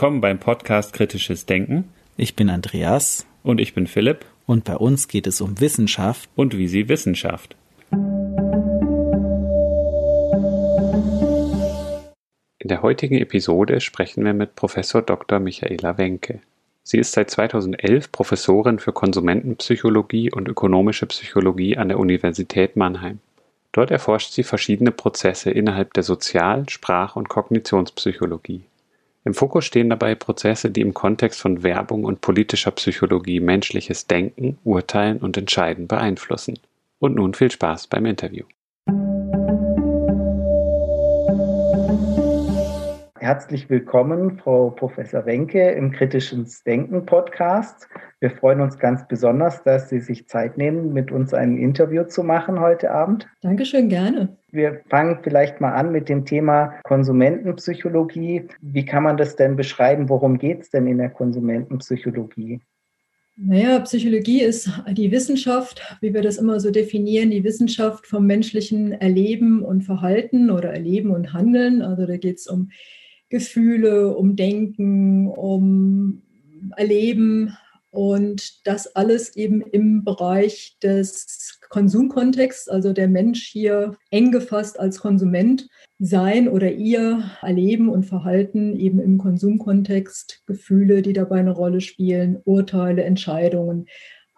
Willkommen beim Podcast Kritisches Denken. Ich bin Andreas. Und ich bin Philipp. Und bei uns geht es um Wissenschaft. Und wie sie Wissenschaft. In der heutigen Episode sprechen wir mit Professor Dr. Michaela Wenke. Sie ist seit 2011 Professorin für Konsumentenpsychologie und ökonomische Psychologie an der Universität Mannheim. Dort erforscht sie verschiedene Prozesse innerhalb der Sozial-, Sprach- und Kognitionspsychologie. Im Fokus stehen dabei Prozesse, die im Kontext von Werbung und politischer Psychologie menschliches Denken, Urteilen und Entscheiden beeinflussen. Und nun viel Spaß beim Interview. Herzlich willkommen, Frau Professor Wenke, im Kritischen Denken Podcast. Wir freuen uns ganz besonders, dass Sie sich Zeit nehmen, mit uns ein Interview zu machen heute Abend. Dankeschön, gerne. Wir fangen vielleicht mal an mit dem Thema Konsumentenpsychologie. Wie kann man das denn beschreiben? Worum geht es denn in der Konsumentenpsychologie? Naja, Psychologie ist die Wissenschaft, wie wir das immer so definieren, die Wissenschaft vom menschlichen Erleben und Verhalten oder Erleben und Handeln. Also da geht es um Gefühle, um Denken, um Erleben und das alles eben im Bereich des Konsumkontexts, also der Mensch hier eng gefasst als Konsument sein oder ihr Erleben und Verhalten eben im Konsumkontext, Gefühle, die dabei eine Rolle spielen, Urteile, Entscheidungen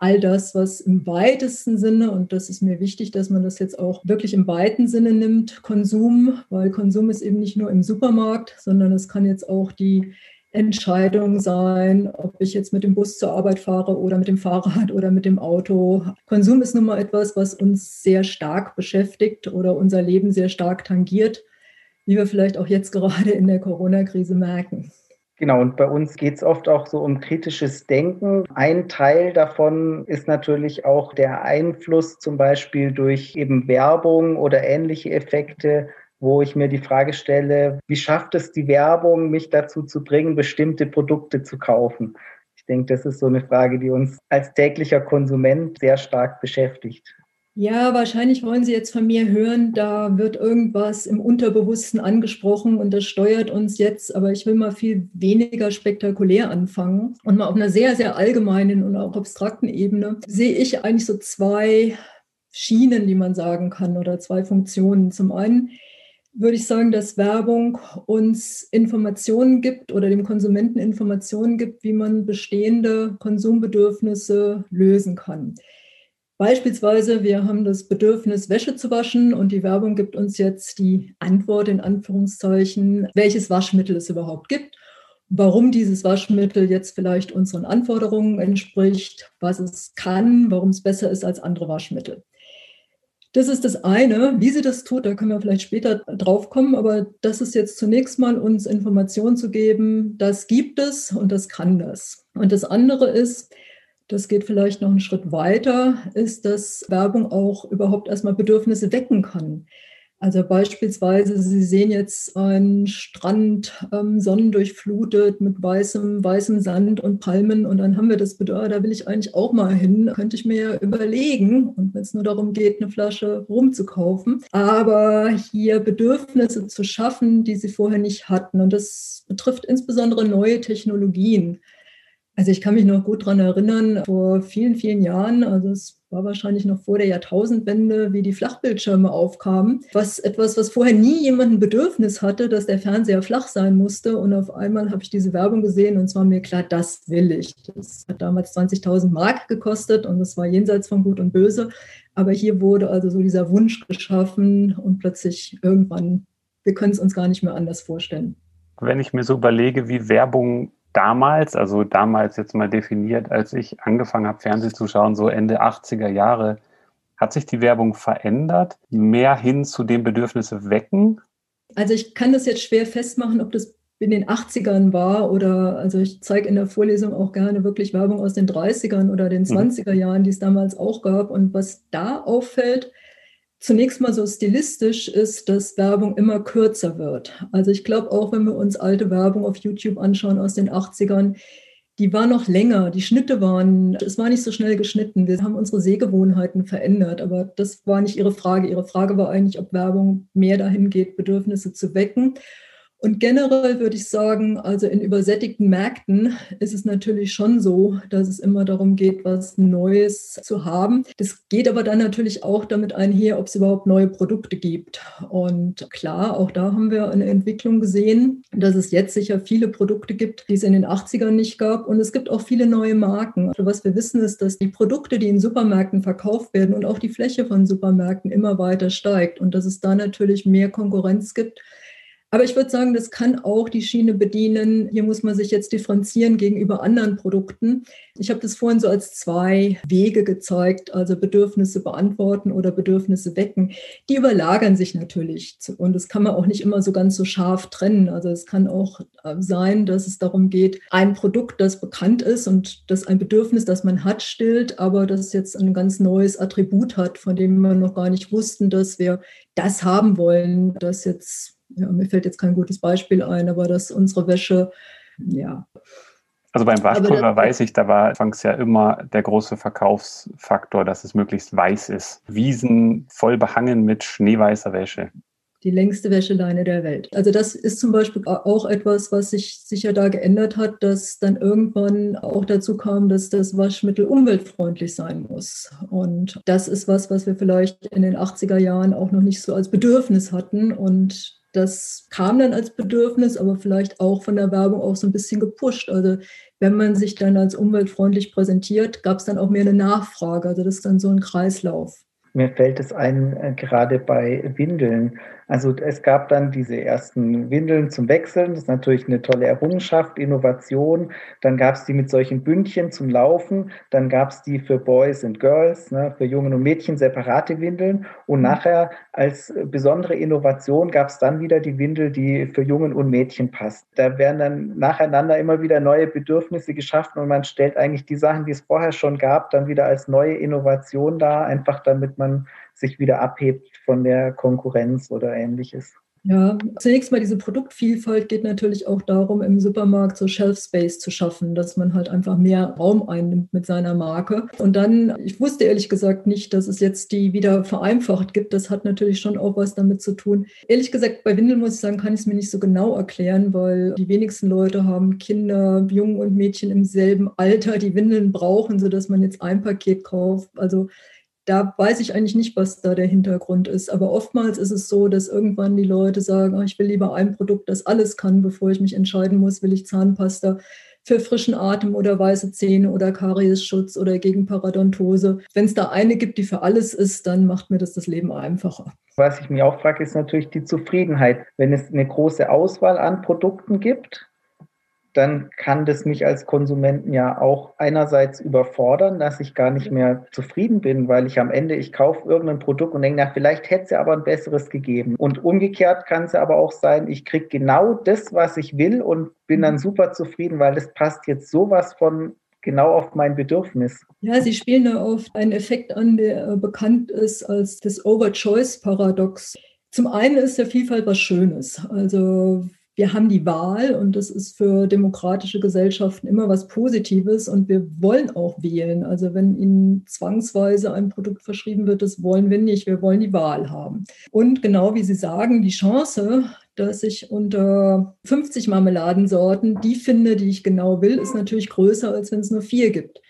all das, was im weitesten Sinne, und das ist mir wichtig, dass man das jetzt auch wirklich im weiten Sinne nimmt, Konsum, weil Konsum ist eben nicht nur im Supermarkt, sondern es kann jetzt auch die Entscheidung sein, ob ich jetzt mit dem Bus zur Arbeit fahre oder mit dem Fahrrad oder mit dem Auto. Konsum ist nun mal etwas, was uns sehr stark beschäftigt oder unser Leben sehr stark tangiert, wie wir vielleicht auch jetzt gerade in der Corona-Krise merken. Genau, und bei uns geht es oft auch so um kritisches Denken. Ein Teil davon ist natürlich auch der Einfluss zum Beispiel durch eben Werbung oder ähnliche Effekte, wo ich mir die Frage stelle, wie schafft es die Werbung, mich dazu zu bringen, bestimmte Produkte zu kaufen? Ich denke, das ist so eine Frage, die uns als täglicher Konsument sehr stark beschäftigt. Ja, wahrscheinlich wollen Sie jetzt von mir hören, da wird irgendwas im Unterbewussten angesprochen und das steuert uns jetzt, aber ich will mal viel weniger spektakulär anfangen und mal auf einer sehr, sehr allgemeinen und auch abstrakten Ebene sehe ich eigentlich so zwei Schienen, die man sagen kann oder zwei Funktionen. Zum einen würde ich sagen, dass Werbung uns Informationen gibt oder dem Konsumenten Informationen gibt, wie man bestehende Konsumbedürfnisse lösen kann. Beispielsweise, wir haben das Bedürfnis, Wäsche zu waschen und die Werbung gibt uns jetzt die Antwort in Anführungszeichen, welches Waschmittel es überhaupt gibt, warum dieses Waschmittel jetzt vielleicht unseren Anforderungen entspricht, was es kann, warum es besser ist als andere Waschmittel. Das ist das eine. Wie sie das tut, da können wir vielleicht später drauf kommen, aber das ist jetzt zunächst mal uns Informationen zu geben, das gibt es und das kann das. Und das andere ist, das geht vielleicht noch einen Schritt weiter, ist, dass Werbung auch überhaupt erstmal Bedürfnisse wecken kann. Also beispielsweise, Sie sehen jetzt einen Strand ähm, sonnendurchflutet mit weißem, weißem Sand und Palmen und dann haben wir das Bedürfnis, da will ich eigentlich auch mal hin, könnte ich mir ja überlegen und wenn es nur darum geht, eine Flasche rumzukaufen, aber hier Bedürfnisse zu schaffen, die Sie vorher nicht hatten und das betrifft insbesondere neue Technologien. Also ich kann mich noch gut daran erinnern, vor vielen, vielen Jahren, also es war wahrscheinlich noch vor der Jahrtausendwende, wie die Flachbildschirme aufkamen. Was etwas, was vorher nie jemand Bedürfnis hatte, dass der Fernseher flach sein musste. Und auf einmal habe ich diese Werbung gesehen und es war mir klar, das will ich. Das hat damals 20.000 Mark gekostet und das war jenseits von Gut und Böse. Aber hier wurde also so dieser Wunsch geschaffen und plötzlich irgendwann, wir können es uns gar nicht mehr anders vorstellen. Wenn ich mir so überlege, wie Werbung damals, also damals jetzt mal definiert, als ich angefangen habe, Fernsehen zu schauen, so Ende 80er Jahre, hat sich die Werbung verändert, mehr hin zu dem Bedürfnisse wecken? Also ich kann das jetzt schwer festmachen, ob das in den 80ern war oder, also ich zeige in der Vorlesung auch gerne wirklich Werbung aus den 30ern oder den 20er mhm. Jahren, die es damals auch gab. Und was da auffällt, zunächst mal so stilistisch ist, dass Werbung immer kürzer wird. Also ich glaube auch, wenn wir uns alte Werbung auf YouTube anschauen aus den 80ern, die war noch länger, die Schnitte waren, es war nicht so schnell geschnitten. Wir haben unsere Sehgewohnheiten verändert, aber das war nicht Ihre Frage. Ihre Frage war eigentlich, ob Werbung mehr dahin geht, Bedürfnisse zu wecken. Und generell würde ich sagen, also in übersättigten Märkten ist es natürlich schon so, dass es immer darum geht, was Neues zu haben. Das geht aber dann natürlich auch damit einher, ob es überhaupt neue Produkte gibt. Und klar, auch da haben wir eine Entwicklung gesehen, dass es jetzt sicher viele Produkte gibt, die es in den 80ern nicht gab. Und es gibt auch viele neue Marken. Also was wir wissen ist, dass die Produkte, die in Supermärkten verkauft werden und auch die Fläche von Supermärkten immer weiter steigt und dass es da natürlich mehr Konkurrenz gibt aber ich würde sagen, das kann auch die Schiene bedienen. Hier muss man sich jetzt differenzieren gegenüber anderen Produkten. Ich habe das vorhin so als zwei Wege gezeigt, also Bedürfnisse beantworten oder Bedürfnisse wecken. Die überlagern sich natürlich und das kann man auch nicht immer so ganz so scharf trennen. Also es kann auch äh, sein, dass es darum geht, ein Produkt, das bekannt ist und das ein Bedürfnis, das man hat, stillt, aber das jetzt ein ganz neues Attribut hat, von dem wir noch gar nicht wussten, dass wir das haben wollen, das jetzt ja, mir fällt jetzt kein gutes Beispiel ein, aber dass unsere Wäsche, ja. Also beim Waschpulver weiß ich, da war anfangs ja immer der große Verkaufsfaktor, dass es möglichst weiß ist. Wiesen voll behangen mit schneeweißer Wäsche die längste Wäscheleine der Welt. Also das ist zum Beispiel auch etwas, was sich sicher da geändert hat, dass dann irgendwann auch dazu kam, dass das Waschmittel umweltfreundlich sein muss. Und das ist was, was wir vielleicht in den 80er Jahren auch noch nicht so als Bedürfnis hatten. Und das kam dann als Bedürfnis, aber vielleicht auch von der Werbung auch so ein bisschen gepusht. Also wenn man sich dann als umweltfreundlich präsentiert, gab es dann auch mehr eine Nachfrage. Also das ist dann so ein Kreislauf. Mir fällt es ein, äh, gerade bei Windeln. Also es gab dann diese ersten Windeln zum Wechseln. Das ist natürlich eine tolle Errungenschaft, Innovation. Dann gab es die mit solchen Bündchen zum Laufen. Dann gab es die für Boys und Girls, ne, für Jungen und Mädchen separate Windeln. Und nachher als besondere Innovation gab es dann wieder die Windel, die für Jungen und Mädchen passt. Da werden dann nacheinander immer wieder neue Bedürfnisse geschaffen und man stellt eigentlich die Sachen, die es vorher schon gab, dann wieder als neue Innovation dar, einfach damit man sich wieder abhebt von der Konkurrenz oder ähnliches. Ja, zunächst mal diese Produktvielfalt geht natürlich auch darum, im Supermarkt so Shelf Space zu schaffen, dass man halt einfach mehr Raum einnimmt mit seiner Marke. Und dann, ich wusste ehrlich gesagt nicht, dass es jetzt die wieder vereinfacht gibt. Das hat natürlich schon auch was damit zu tun. Ehrlich gesagt, bei Windeln muss ich sagen, kann ich es mir nicht so genau erklären, weil die wenigsten Leute haben Kinder, Jungen und Mädchen im selben Alter, die Windeln brauchen, sodass man jetzt ein Paket kauft. Also da weiß ich eigentlich nicht, was da der Hintergrund ist. Aber oftmals ist es so, dass irgendwann die Leute sagen, oh, ich will lieber ein Produkt, das alles kann, bevor ich mich entscheiden muss, will ich Zahnpasta für frischen Atem oder weiße Zähne oder Kariesschutz oder gegen Paradontose. Wenn es da eine gibt, die für alles ist, dann macht mir das das Leben einfacher. Was ich mir auch frage, ist natürlich die Zufriedenheit. Wenn es eine große Auswahl an Produkten gibt, dann kann das mich als Konsumenten ja auch einerseits überfordern, dass ich gar nicht mehr zufrieden bin, weil ich am Ende, ich kaufe irgendein Produkt und denke, na, vielleicht hätte es ja aber ein besseres gegeben. Und umgekehrt kann es aber auch sein, ich kriege genau das, was ich will und bin dann super zufrieden, weil das passt jetzt sowas von genau auf mein Bedürfnis. Ja, Sie spielen da auf einen Effekt an, der äh, bekannt ist als das Over-Choice-Paradox. Zum einen ist der Vielfalt was Schönes. Also wir haben die Wahl und das ist für demokratische Gesellschaften immer was Positives und wir wollen auch wählen. Also wenn Ihnen zwangsweise ein Produkt verschrieben wird, das wollen wir nicht. Wir wollen die Wahl haben. Und genau wie Sie sagen, die Chance, dass ich unter 50 Marmeladensorten die finde, die ich genau will, ist natürlich größer, als wenn es nur vier gibt.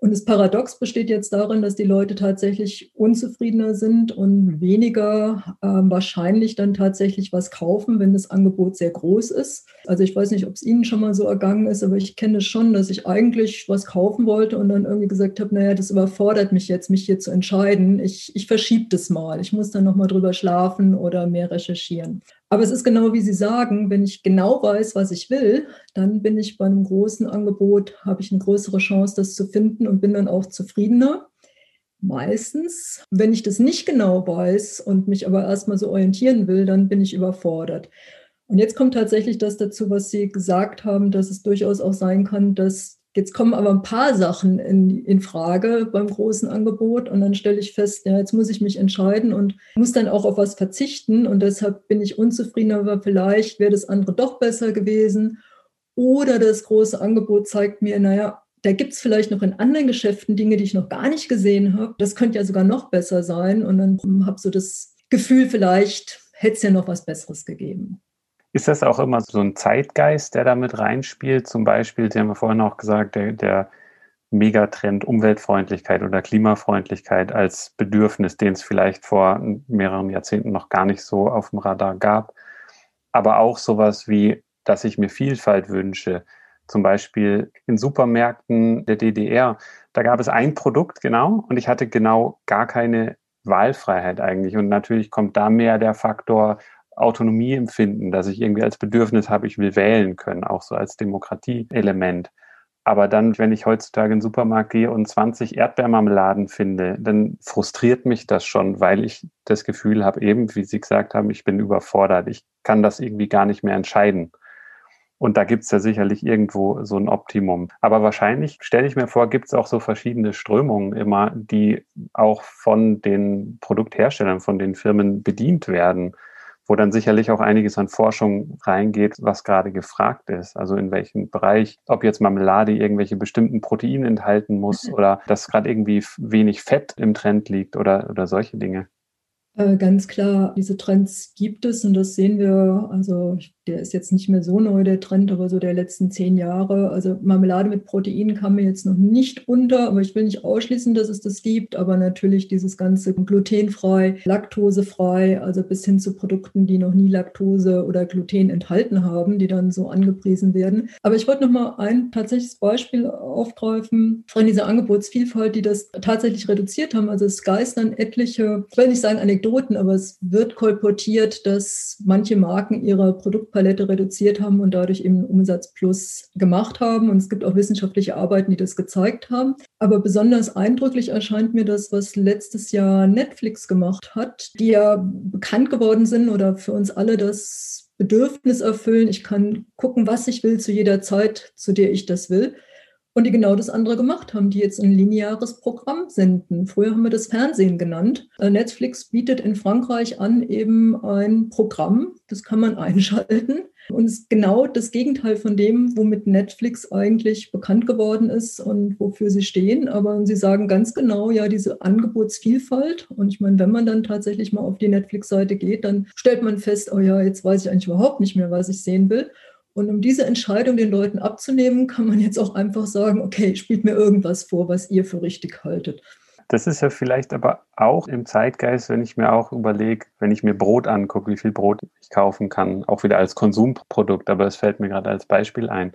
Und das Paradox besteht jetzt darin, dass die Leute tatsächlich unzufriedener sind und weniger äh, wahrscheinlich dann tatsächlich was kaufen, wenn das Angebot sehr groß ist. Also ich weiß nicht, ob es Ihnen schon mal so ergangen ist, aber ich kenne es schon, dass ich eigentlich was kaufen wollte und dann irgendwie gesagt habe, naja, das überfordert mich jetzt, mich hier zu entscheiden. Ich, ich verschiebe das mal. Ich muss dann nochmal drüber schlafen oder mehr recherchieren. Aber es ist genau wie Sie sagen, wenn ich genau weiß, was ich will, dann bin ich bei einem großen Angebot, habe ich eine größere Chance, das zu finden und bin dann auch zufriedener. Meistens, wenn ich das nicht genau weiß und mich aber erstmal so orientieren will, dann bin ich überfordert. Und jetzt kommt tatsächlich das dazu, was Sie gesagt haben, dass es durchaus auch sein kann, dass Jetzt kommen aber ein paar Sachen in, in Frage beim großen Angebot und dann stelle ich fest, ja, jetzt muss ich mich entscheiden und muss dann auch auf was verzichten und deshalb bin ich unzufrieden, aber vielleicht wäre das andere doch besser gewesen. Oder das große Angebot zeigt mir, naja, da gibt es vielleicht noch in anderen Geschäften Dinge, die ich noch gar nicht gesehen habe. Das könnte ja sogar noch besser sein und dann habe so das Gefühl, vielleicht hätte es ja noch was Besseres gegeben. Ist das auch immer so ein Zeitgeist, der damit reinspielt? Zum Beispiel, Sie haben ja vorhin auch gesagt, der, der Megatrend Umweltfreundlichkeit oder Klimafreundlichkeit als Bedürfnis, den es vielleicht vor mehreren Jahrzehnten noch gar nicht so auf dem Radar gab. Aber auch sowas wie, dass ich mir Vielfalt wünsche. Zum Beispiel in Supermärkten der DDR, da gab es ein Produkt genau und ich hatte genau gar keine Wahlfreiheit eigentlich. Und natürlich kommt da mehr der Faktor Autonomie empfinden, dass ich irgendwie als Bedürfnis habe, ich will wählen können, auch so als Demokratieelement. Aber dann, wenn ich heutzutage in den Supermarkt gehe und 20 Erdbeermarmeladen finde, dann frustriert mich das schon, weil ich das Gefühl habe, eben, wie Sie gesagt haben, ich bin überfordert. Ich kann das irgendwie gar nicht mehr entscheiden. Und da gibt es ja sicherlich irgendwo so ein Optimum. Aber wahrscheinlich, stelle ich mir vor, gibt es auch so verschiedene Strömungen immer, die auch von den Produktherstellern, von den Firmen bedient werden wo dann sicherlich auch einiges an Forschung reingeht, was gerade gefragt ist. Also in welchem Bereich, ob jetzt Marmelade irgendwelche bestimmten Proteine enthalten muss mhm. oder dass gerade irgendwie wenig Fett im Trend liegt oder, oder solche Dinge. Äh, ganz klar, diese Trends gibt es und das sehen wir. Also der ist jetzt nicht mehr so neu, der Trend, aber so der letzten zehn Jahre. Also Marmelade mit Protein kam mir jetzt noch nicht unter, aber ich will nicht ausschließen, dass es das gibt. Aber natürlich dieses ganze glutenfrei, laktosefrei, also bis hin zu Produkten, die noch nie Laktose oder Gluten enthalten haben, die dann so angepriesen werden. Aber ich wollte noch mal ein tatsächliches Beispiel aufgreifen von dieser Angebotsvielfalt, die das tatsächlich reduziert haben. Also es geistern etliche, ich will nicht sagen Anekdoten, aber es wird kolportiert, dass manche Marken ihre Produktpalette Produktpalette reduziert haben und dadurch eben einen Umsatzplus gemacht haben. Und es gibt auch wissenschaftliche Arbeiten, die das gezeigt haben. Aber besonders eindrücklich erscheint mir das, was letztes Jahr Netflix gemacht hat, die ja bekannt geworden sind oder für uns alle das Bedürfnis erfüllen. Ich kann gucken, was ich will zu jeder Zeit, zu der ich das will und die genau das andere gemacht haben, die jetzt ein lineares Programm senden. Früher haben wir das Fernsehen genannt. Äh, Netflix bietet in Frankreich an eben ein Programm, das kann man einschalten und ist genau das Gegenteil von dem, womit Netflix eigentlich bekannt geworden ist und wofür sie stehen. Aber sie sagen ganz genau, ja, diese Angebotsvielfalt. Und ich meine, wenn man dann tatsächlich mal auf die Netflix-Seite geht, dann stellt man fest, oh ja, jetzt weiß ich eigentlich überhaupt nicht mehr, was ich sehen will. Und um diese Entscheidung den Leuten abzunehmen, kann man jetzt auch einfach sagen, okay, spielt mir irgendwas vor, was ihr für richtig haltet. Das ist ja vielleicht aber auch im Zeitgeist, wenn ich mir auch überlege, wenn ich mir Brot angucke, wie viel Brot ich kaufen kann, auch wieder als Konsumprodukt, aber es fällt mir gerade als Beispiel ein,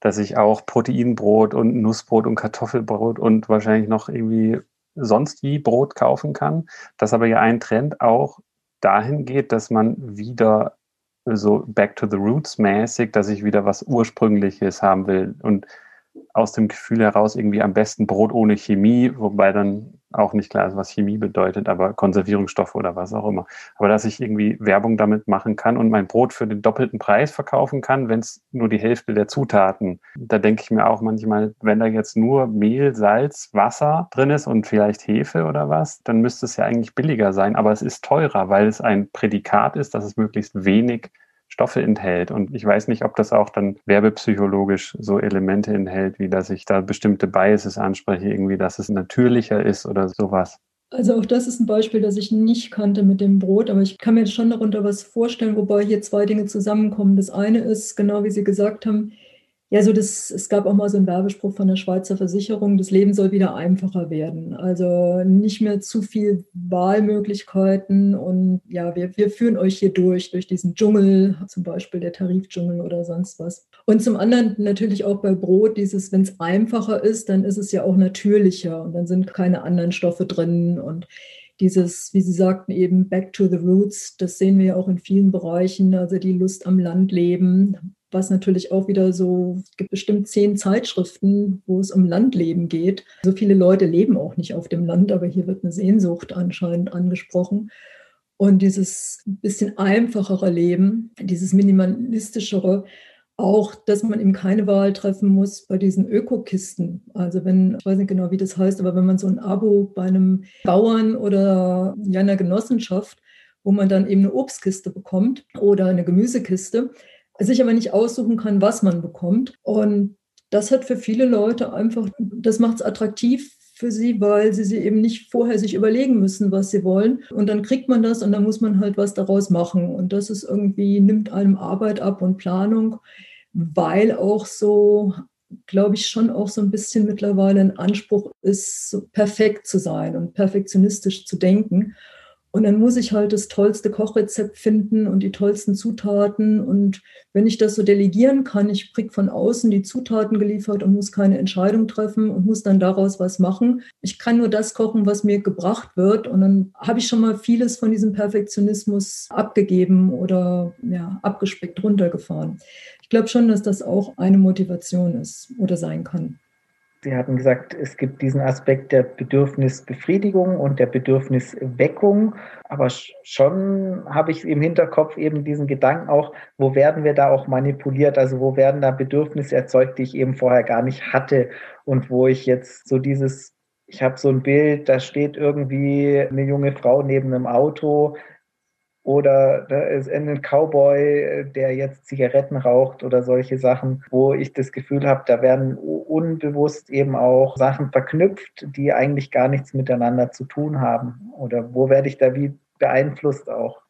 dass ich auch Proteinbrot und Nussbrot und Kartoffelbrot und wahrscheinlich noch irgendwie sonst wie Brot kaufen kann, dass aber ja ein Trend auch dahin geht, dass man wieder so Back to the Roots mäßig, dass ich wieder was Ursprüngliches haben will. Und aus dem Gefühl heraus irgendwie am besten Brot ohne Chemie, wobei dann auch nicht klar ist, was Chemie bedeutet, aber Konservierungsstoffe oder was auch immer. Aber dass ich irgendwie Werbung damit machen kann und mein Brot für den doppelten Preis verkaufen kann, wenn es nur die Hälfte der Zutaten. Da denke ich mir auch manchmal, wenn da jetzt nur Mehl, Salz, Wasser drin ist und vielleicht Hefe oder was, dann müsste es ja eigentlich billiger sein, aber es ist teurer, weil es ein Prädikat ist, dass es möglichst wenig Stoffe enthält. Und ich weiß nicht, ob das auch dann werbepsychologisch so Elemente enthält, wie dass ich da bestimmte Biases anspreche, irgendwie, dass es natürlicher ist oder sowas. Also auch das ist ein Beispiel, das ich nicht kannte mit dem Brot, aber ich kann mir schon darunter was vorstellen, wobei hier zwei Dinge zusammenkommen. Das eine ist, genau wie Sie gesagt haben, ja, so das, es gab auch mal so einen Werbespruch von der Schweizer Versicherung, das Leben soll wieder einfacher werden. Also nicht mehr zu viel Wahlmöglichkeiten und ja, wir, wir führen euch hier durch, durch diesen Dschungel, zum Beispiel der Tarifdschungel oder sonst was. Und zum anderen natürlich auch bei Brot dieses, wenn es einfacher ist, dann ist es ja auch natürlicher und dann sind keine anderen Stoffe drin und dieses, wie Sie sagten, eben Back to the Roots, das sehen wir ja auch in vielen Bereichen, also die Lust am Landleben, was natürlich auch wieder so, es gibt bestimmt zehn Zeitschriften, wo es um Landleben geht. So viele Leute leben auch nicht auf dem Land, aber hier wird eine Sehnsucht anscheinend angesprochen. Und dieses bisschen einfachere Leben, dieses minimalistischere, auch, dass man eben keine Wahl treffen muss bei diesen Ökokisten. Also wenn, ich weiß nicht genau, wie das heißt, aber wenn man so ein Abo bei einem Bauern oder einer Genossenschaft, wo man dann eben eine Obstkiste bekommt oder eine Gemüsekiste, sich aber nicht aussuchen kann, was man bekommt. Und das hat für viele Leute einfach, das macht es attraktiv für sie, weil sie sie eben nicht vorher sich überlegen müssen, was sie wollen. Und dann kriegt man das und dann muss man halt was daraus machen. Und das ist irgendwie, nimmt einem Arbeit ab und Planung, weil auch so glaube ich, schon auch so ein bisschen mittlerweile ein Anspruch ist, perfekt zu sein und perfektionistisch zu denken. Und dann muss ich halt das tollste Kochrezept finden und die tollsten Zutaten. Und wenn ich das so delegieren kann, ich kriege von außen die Zutaten geliefert und muss keine Entscheidung treffen und muss dann daraus was machen. Ich kann nur das kochen, was mir gebracht wird. Und dann habe ich schon mal vieles von diesem Perfektionismus abgegeben oder ja, abgespeckt runtergefahren. Ich glaube schon, dass das auch eine Motivation ist oder sein kann. Sie hatten gesagt, es gibt diesen Aspekt der Bedürfnisbefriedigung und der Bedürfnisweckung. Aber schon habe ich im Hinterkopf eben diesen Gedanken auch, wo werden wir da auch manipuliert? Also wo werden da Bedürfnisse erzeugt, die ich eben vorher gar nicht hatte und wo ich jetzt so dieses ich habe so ein Bild, da steht irgendwie eine junge Frau neben einem Auto, oder da ist ein Cowboy, der jetzt Zigaretten raucht oder solche Sachen, wo ich das Gefühl habe, da werden unbewusst eben auch Sachen verknüpft, die eigentlich gar nichts miteinander zu tun haben. Oder wo werde ich da wie beeinflusst auch?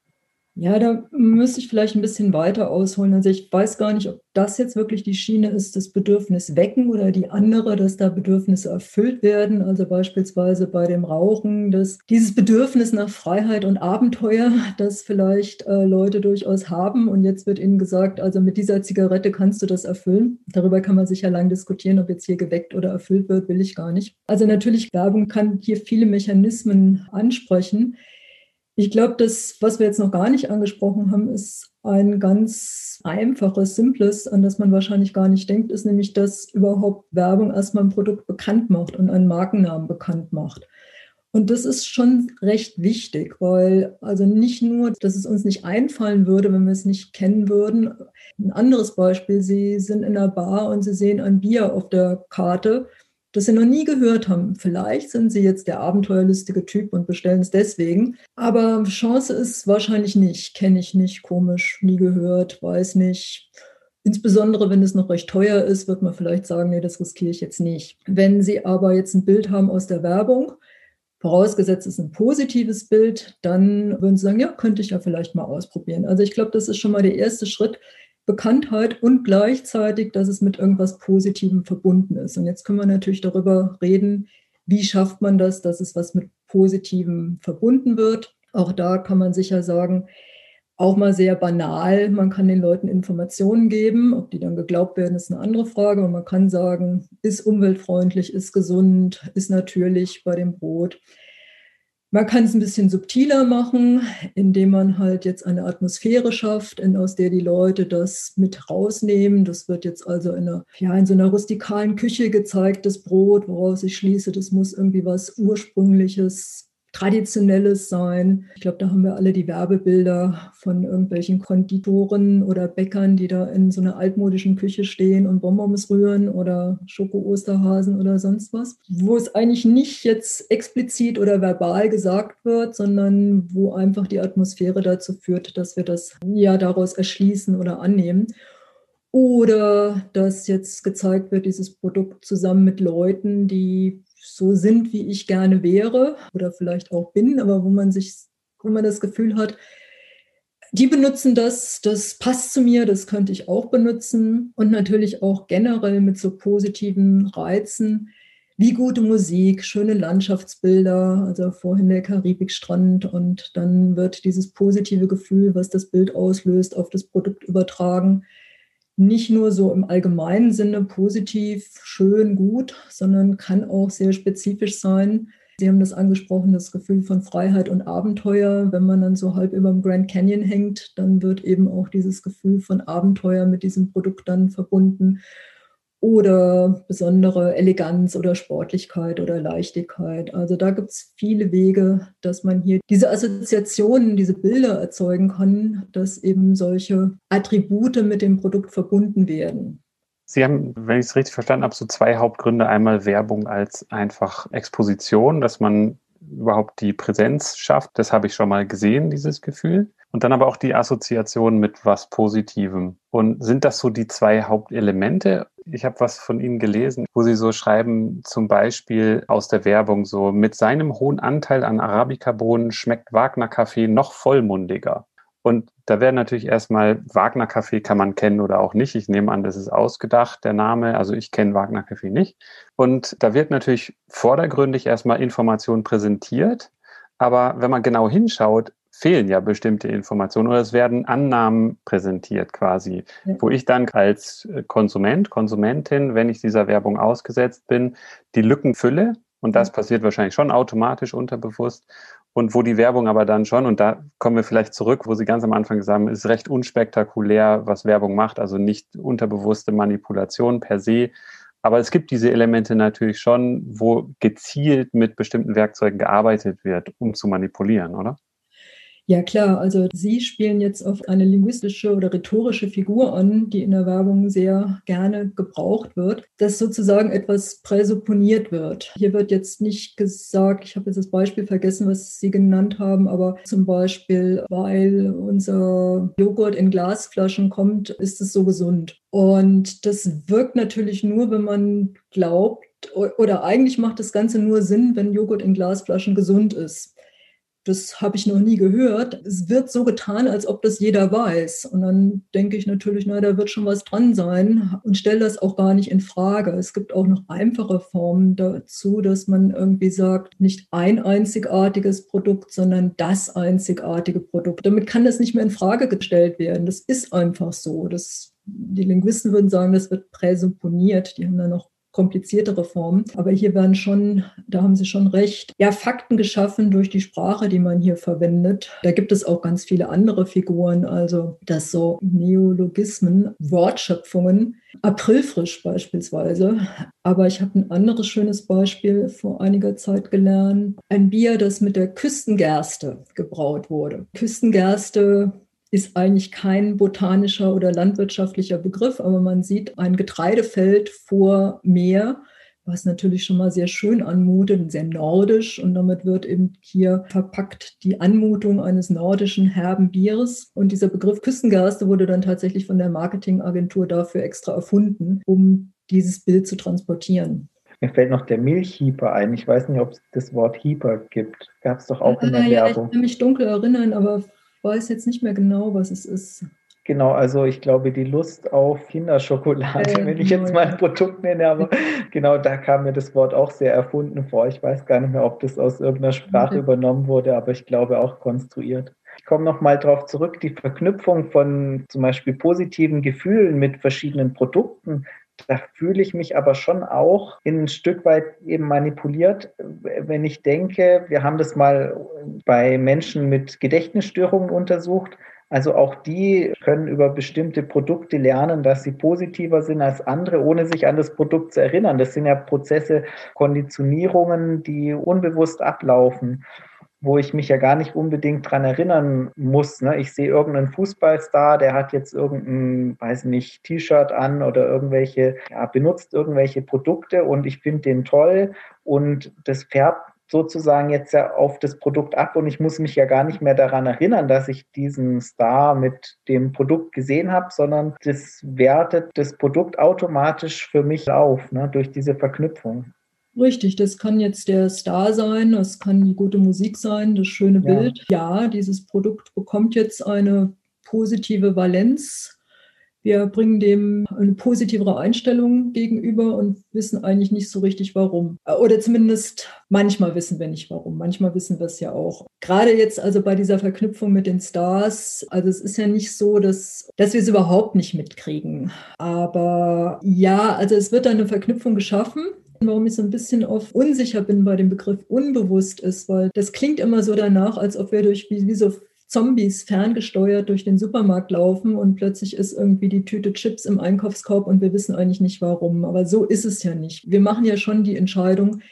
Ja, da müsste ich vielleicht ein bisschen weiter ausholen. Also ich weiß gar nicht, ob das jetzt wirklich die Schiene ist, das Bedürfnis wecken oder die andere, dass da Bedürfnisse erfüllt werden. Also beispielsweise bei dem Rauchen, dass dieses Bedürfnis nach Freiheit und Abenteuer, das vielleicht äh, Leute durchaus haben. Und jetzt wird ihnen gesagt, also mit dieser Zigarette kannst du das erfüllen. Darüber kann man sicher lang diskutieren, ob jetzt hier geweckt oder erfüllt wird, will ich gar nicht. Also natürlich, Werbung kann hier viele Mechanismen ansprechen. Ich glaube, das, was wir jetzt noch gar nicht angesprochen haben, ist ein ganz einfaches, simples, an das man wahrscheinlich gar nicht denkt, ist nämlich, dass überhaupt Werbung erstmal ein Produkt bekannt macht und einen Markennamen bekannt macht. Und das ist schon recht wichtig, weil also nicht nur, dass es uns nicht einfallen würde, wenn wir es nicht kennen würden. Ein anderes Beispiel, Sie sind in einer Bar und Sie sehen ein Bier auf der Karte das sie noch nie gehört haben. Vielleicht sind sie jetzt der abenteuerlustige Typ und bestellen es deswegen. Aber Chance ist wahrscheinlich nicht. Kenne ich nicht, komisch, nie gehört, weiß nicht. Insbesondere wenn es noch recht teuer ist, wird man vielleicht sagen, nee, das riskiere ich jetzt nicht. Wenn Sie aber jetzt ein Bild haben aus der Werbung, vorausgesetzt ist ein positives Bild, dann würden Sie sagen, ja, könnte ich ja vielleicht mal ausprobieren. Also ich glaube, das ist schon mal der erste Schritt, Bekanntheit und gleichzeitig, dass es mit irgendwas Positivem verbunden ist. Und jetzt können wir natürlich darüber reden, wie schafft man das, dass es was mit Positivem verbunden wird. Auch da kann man sicher sagen, auch mal sehr banal, man kann den Leuten Informationen geben. Ob die dann geglaubt werden, ist eine andere Frage. Und man kann sagen, ist umweltfreundlich, ist gesund, ist natürlich bei dem Brot. Man kann es ein bisschen subtiler machen, indem man halt jetzt eine Atmosphäre schafft, in, aus der die Leute das mit rausnehmen. Das wird jetzt also in, einer, ja, in so einer rustikalen Küche gezeigt, das Brot, woraus ich schließe, das muss irgendwie was Ursprüngliches, Traditionelles sein. Ich glaube, da haben wir alle die Werbebilder von irgendwelchen Konditoren oder Bäckern, die da in so einer altmodischen Küche stehen und Bonbons rühren oder Schoko-Osterhasen oder sonst was, wo es eigentlich nicht jetzt explizit oder verbal gesagt wird, sondern wo einfach die Atmosphäre dazu führt, dass wir das ja daraus erschließen oder annehmen. Oder dass jetzt gezeigt wird, dieses Produkt zusammen mit Leuten, die so sind, wie ich gerne wäre oder vielleicht auch bin, aber wo man sich, wo man das Gefühl hat, die benutzen das, das passt zu mir, das könnte ich auch benutzen. Und natürlich auch generell mit so positiven Reizen wie gute Musik, schöne Landschaftsbilder, also vorhin der Karibikstrand und dann wird dieses positive Gefühl, was das Bild auslöst, auf das Produkt übertragen nicht nur so im allgemeinen Sinne positiv, schön, gut, sondern kann auch sehr spezifisch sein. Sie haben das angesprochen, das Gefühl von Freiheit und Abenteuer. Wenn man dann so halb über dem Grand Canyon hängt, dann wird eben auch dieses Gefühl von Abenteuer mit diesem Produkt dann verbunden oder besondere Eleganz oder Sportlichkeit oder Leichtigkeit. Also da gibt es viele Wege, dass man hier diese Assoziationen, diese Bilder erzeugen kann, dass eben solche Attribute mit dem Produkt verbunden werden. Sie haben, wenn ich es richtig verstanden habe, so zwei Hauptgründe. Einmal Werbung als einfach Exposition, dass man überhaupt die Präsenz schafft. Das habe ich schon mal gesehen, dieses Gefühl. Und dann aber auch die Assoziation mit was Positivem. Und sind das so die zwei Hauptelemente? Ich habe was von Ihnen gelesen, wo Sie so schreiben, zum Beispiel aus der Werbung so, mit seinem hohen Anteil an Arabica-Bohnen schmeckt Wagner-Kaffee noch vollmundiger. Und da wäre natürlich erstmal Wagner Kaffee kann man kennen oder auch nicht. Ich nehme an, das ist ausgedacht, der Name. Also ich kenne Wagner Kaffee nicht. Und da wird natürlich vordergründig erstmal Information präsentiert. Aber wenn man genau hinschaut, fehlen ja bestimmte Informationen oder es werden Annahmen präsentiert quasi, ja. wo ich dann als Konsument, Konsumentin, wenn ich dieser Werbung ausgesetzt bin, die Lücken fülle. Und das passiert wahrscheinlich schon automatisch unterbewusst und wo die Werbung aber dann schon, und da kommen wir vielleicht zurück, wo Sie ganz am Anfang gesagt haben, ist recht unspektakulär, was Werbung macht, also nicht unterbewusste Manipulation per se. Aber es gibt diese Elemente natürlich schon, wo gezielt mit bestimmten Werkzeugen gearbeitet wird, um zu manipulieren, oder? Ja klar, also Sie spielen jetzt auf eine linguistische oder rhetorische Figur an, die in der Werbung sehr gerne gebraucht wird, dass sozusagen etwas präsupponiert wird. Hier wird jetzt nicht gesagt, ich habe jetzt das Beispiel vergessen, was Sie genannt haben, aber zum Beispiel, weil unser Joghurt in Glasflaschen kommt, ist es so gesund. Und das wirkt natürlich nur, wenn man glaubt, oder eigentlich macht das Ganze nur Sinn, wenn Joghurt in Glasflaschen gesund ist das habe ich noch nie gehört. Es wird so getan, als ob das jeder weiß. Und dann denke ich natürlich, na, da wird schon was dran sein und stelle das auch gar nicht in Frage. Es gibt auch noch einfache Formen dazu, dass man irgendwie sagt, nicht ein einzigartiges Produkt, sondern das einzigartige Produkt. Damit kann das nicht mehr in Frage gestellt werden. Das ist einfach so. Das, die Linguisten würden sagen, das wird präsupponiert. Die haben da noch kompliziertere Formen. Aber hier werden schon, da haben Sie schon recht, ja, Fakten geschaffen durch die Sprache, die man hier verwendet. Da gibt es auch ganz viele andere Figuren, also das so Neologismen, Wortschöpfungen, Aprilfrisch beispielsweise. Aber ich habe ein anderes schönes Beispiel vor einiger Zeit gelernt. Ein Bier, das mit der Küstengerste gebraut wurde. Küstengerste ist eigentlich kein botanischer oder landwirtschaftlicher Begriff, aber man sieht ein Getreidefeld vor Meer, was natürlich schon mal sehr schön anmutet und sehr nordisch. Und damit wird eben hier verpackt die Anmutung eines nordischen herben Bieres. Und dieser Begriff Küstengerste wurde dann tatsächlich von der Marketingagentur dafür extra erfunden, um dieses Bild zu transportieren. Mir fällt noch der Milchhieper ein. Ich weiß nicht, ob es das Wort Hieper gibt. Gab es doch auch in der ja, Werbung. Ich kann mich dunkel erinnern, aber weiß jetzt nicht mehr genau, was es ist. Genau, also ich glaube, die Lust auf Kinderschokolade, äh, wenn ich jetzt mal ein Produkt nenne, aber genau da kam mir das Wort auch sehr erfunden vor. Ich weiß gar nicht mehr, ob das aus irgendeiner Sprache übernommen wurde, aber ich glaube auch konstruiert. Ich komme nochmal darauf zurück, die Verknüpfung von zum Beispiel positiven Gefühlen mit verschiedenen Produkten da fühle ich mich aber schon auch in ein Stück weit eben manipuliert, wenn ich denke, wir haben das mal bei Menschen mit Gedächtnisstörungen untersucht. Also auch die können über bestimmte Produkte lernen, dass sie positiver sind als andere, ohne sich an das Produkt zu erinnern. Das sind ja Prozesse, Konditionierungen, die unbewusst ablaufen wo ich mich ja gar nicht unbedingt dran erinnern muss. Ne? Ich sehe irgendeinen Fußballstar, der hat jetzt irgendein, weiß nicht, T-Shirt an oder irgendwelche, ja, benutzt irgendwelche Produkte und ich finde den toll und das färbt sozusagen jetzt ja auf das Produkt ab und ich muss mich ja gar nicht mehr daran erinnern, dass ich diesen Star mit dem Produkt gesehen habe, sondern das wertet das Produkt automatisch für mich auf, ne, durch diese Verknüpfung. Richtig, das kann jetzt der Star sein, das kann die gute Musik sein, das schöne ja. Bild. Ja, dieses Produkt bekommt jetzt eine positive Valenz. Wir bringen dem eine positivere Einstellung gegenüber und wissen eigentlich nicht so richtig warum. Oder zumindest manchmal wissen wir nicht warum. Manchmal wissen wir es ja auch. Gerade jetzt also bei dieser Verknüpfung mit den Stars, also es ist ja nicht so, dass, dass wir es überhaupt nicht mitkriegen. Aber ja, also es wird eine Verknüpfung geschaffen Warum ich so ein bisschen oft unsicher bin bei dem Begriff unbewusst ist, weil das klingt immer so danach, als ob wir durch wie, wie so Zombies ferngesteuert durch den Supermarkt laufen und plötzlich ist irgendwie die Tüte Chips im Einkaufskorb und wir wissen eigentlich nicht warum. Aber so ist es ja nicht. Wir machen ja schon die Entscheidung,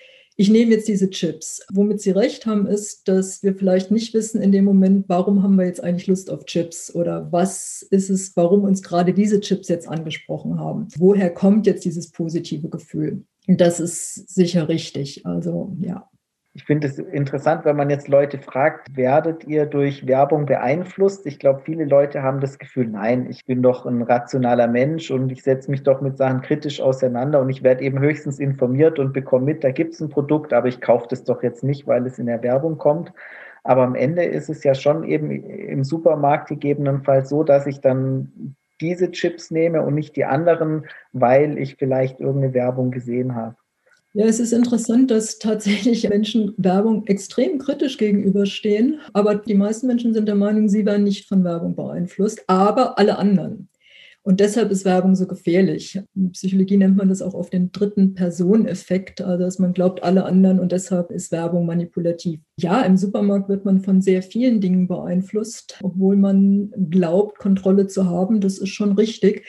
ich nehme jetzt diese Chips. Womit Sie recht haben, ist, dass wir vielleicht nicht wissen in dem Moment, warum haben wir jetzt eigentlich Lust auf Chips oder was ist es, warum uns gerade diese Chips jetzt angesprochen haben. Woher kommt jetzt dieses positive Gefühl? Das ist sicher richtig. Also ja. Ich finde es interessant, wenn man jetzt Leute fragt, werdet ihr durch Werbung beeinflusst? Ich glaube, viele Leute haben das Gefühl, nein, ich bin doch ein rationaler Mensch und ich setze mich doch mit Sachen kritisch auseinander und ich werde eben höchstens informiert und bekomme mit, da gibt es ein Produkt, aber ich kaufe das doch jetzt nicht, weil es in der Werbung kommt. Aber am Ende ist es ja schon eben im Supermarkt gegebenenfalls so, dass ich dann diese Chips nehme und nicht die anderen, weil ich vielleicht irgendeine Werbung gesehen habe. Ja, es ist interessant, dass tatsächlich Menschen Werbung extrem kritisch gegenüberstehen. Aber die meisten Menschen sind der Meinung, sie werden nicht von Werbung beeinflusst, aber alle anderen. Und deshalb ist Werbung so gefährlich. In Psychologie nennt man das auch auf den dritten Personeneffekt, also dass man glaubt, alle anderen und deshalb ist Werbung manipulativ. Ja, im Supermarkt wird man von sehr vielen Dingen beeinflusst, obwohl man glaubt, Kontrolle zu haben. Das ist schon richtig.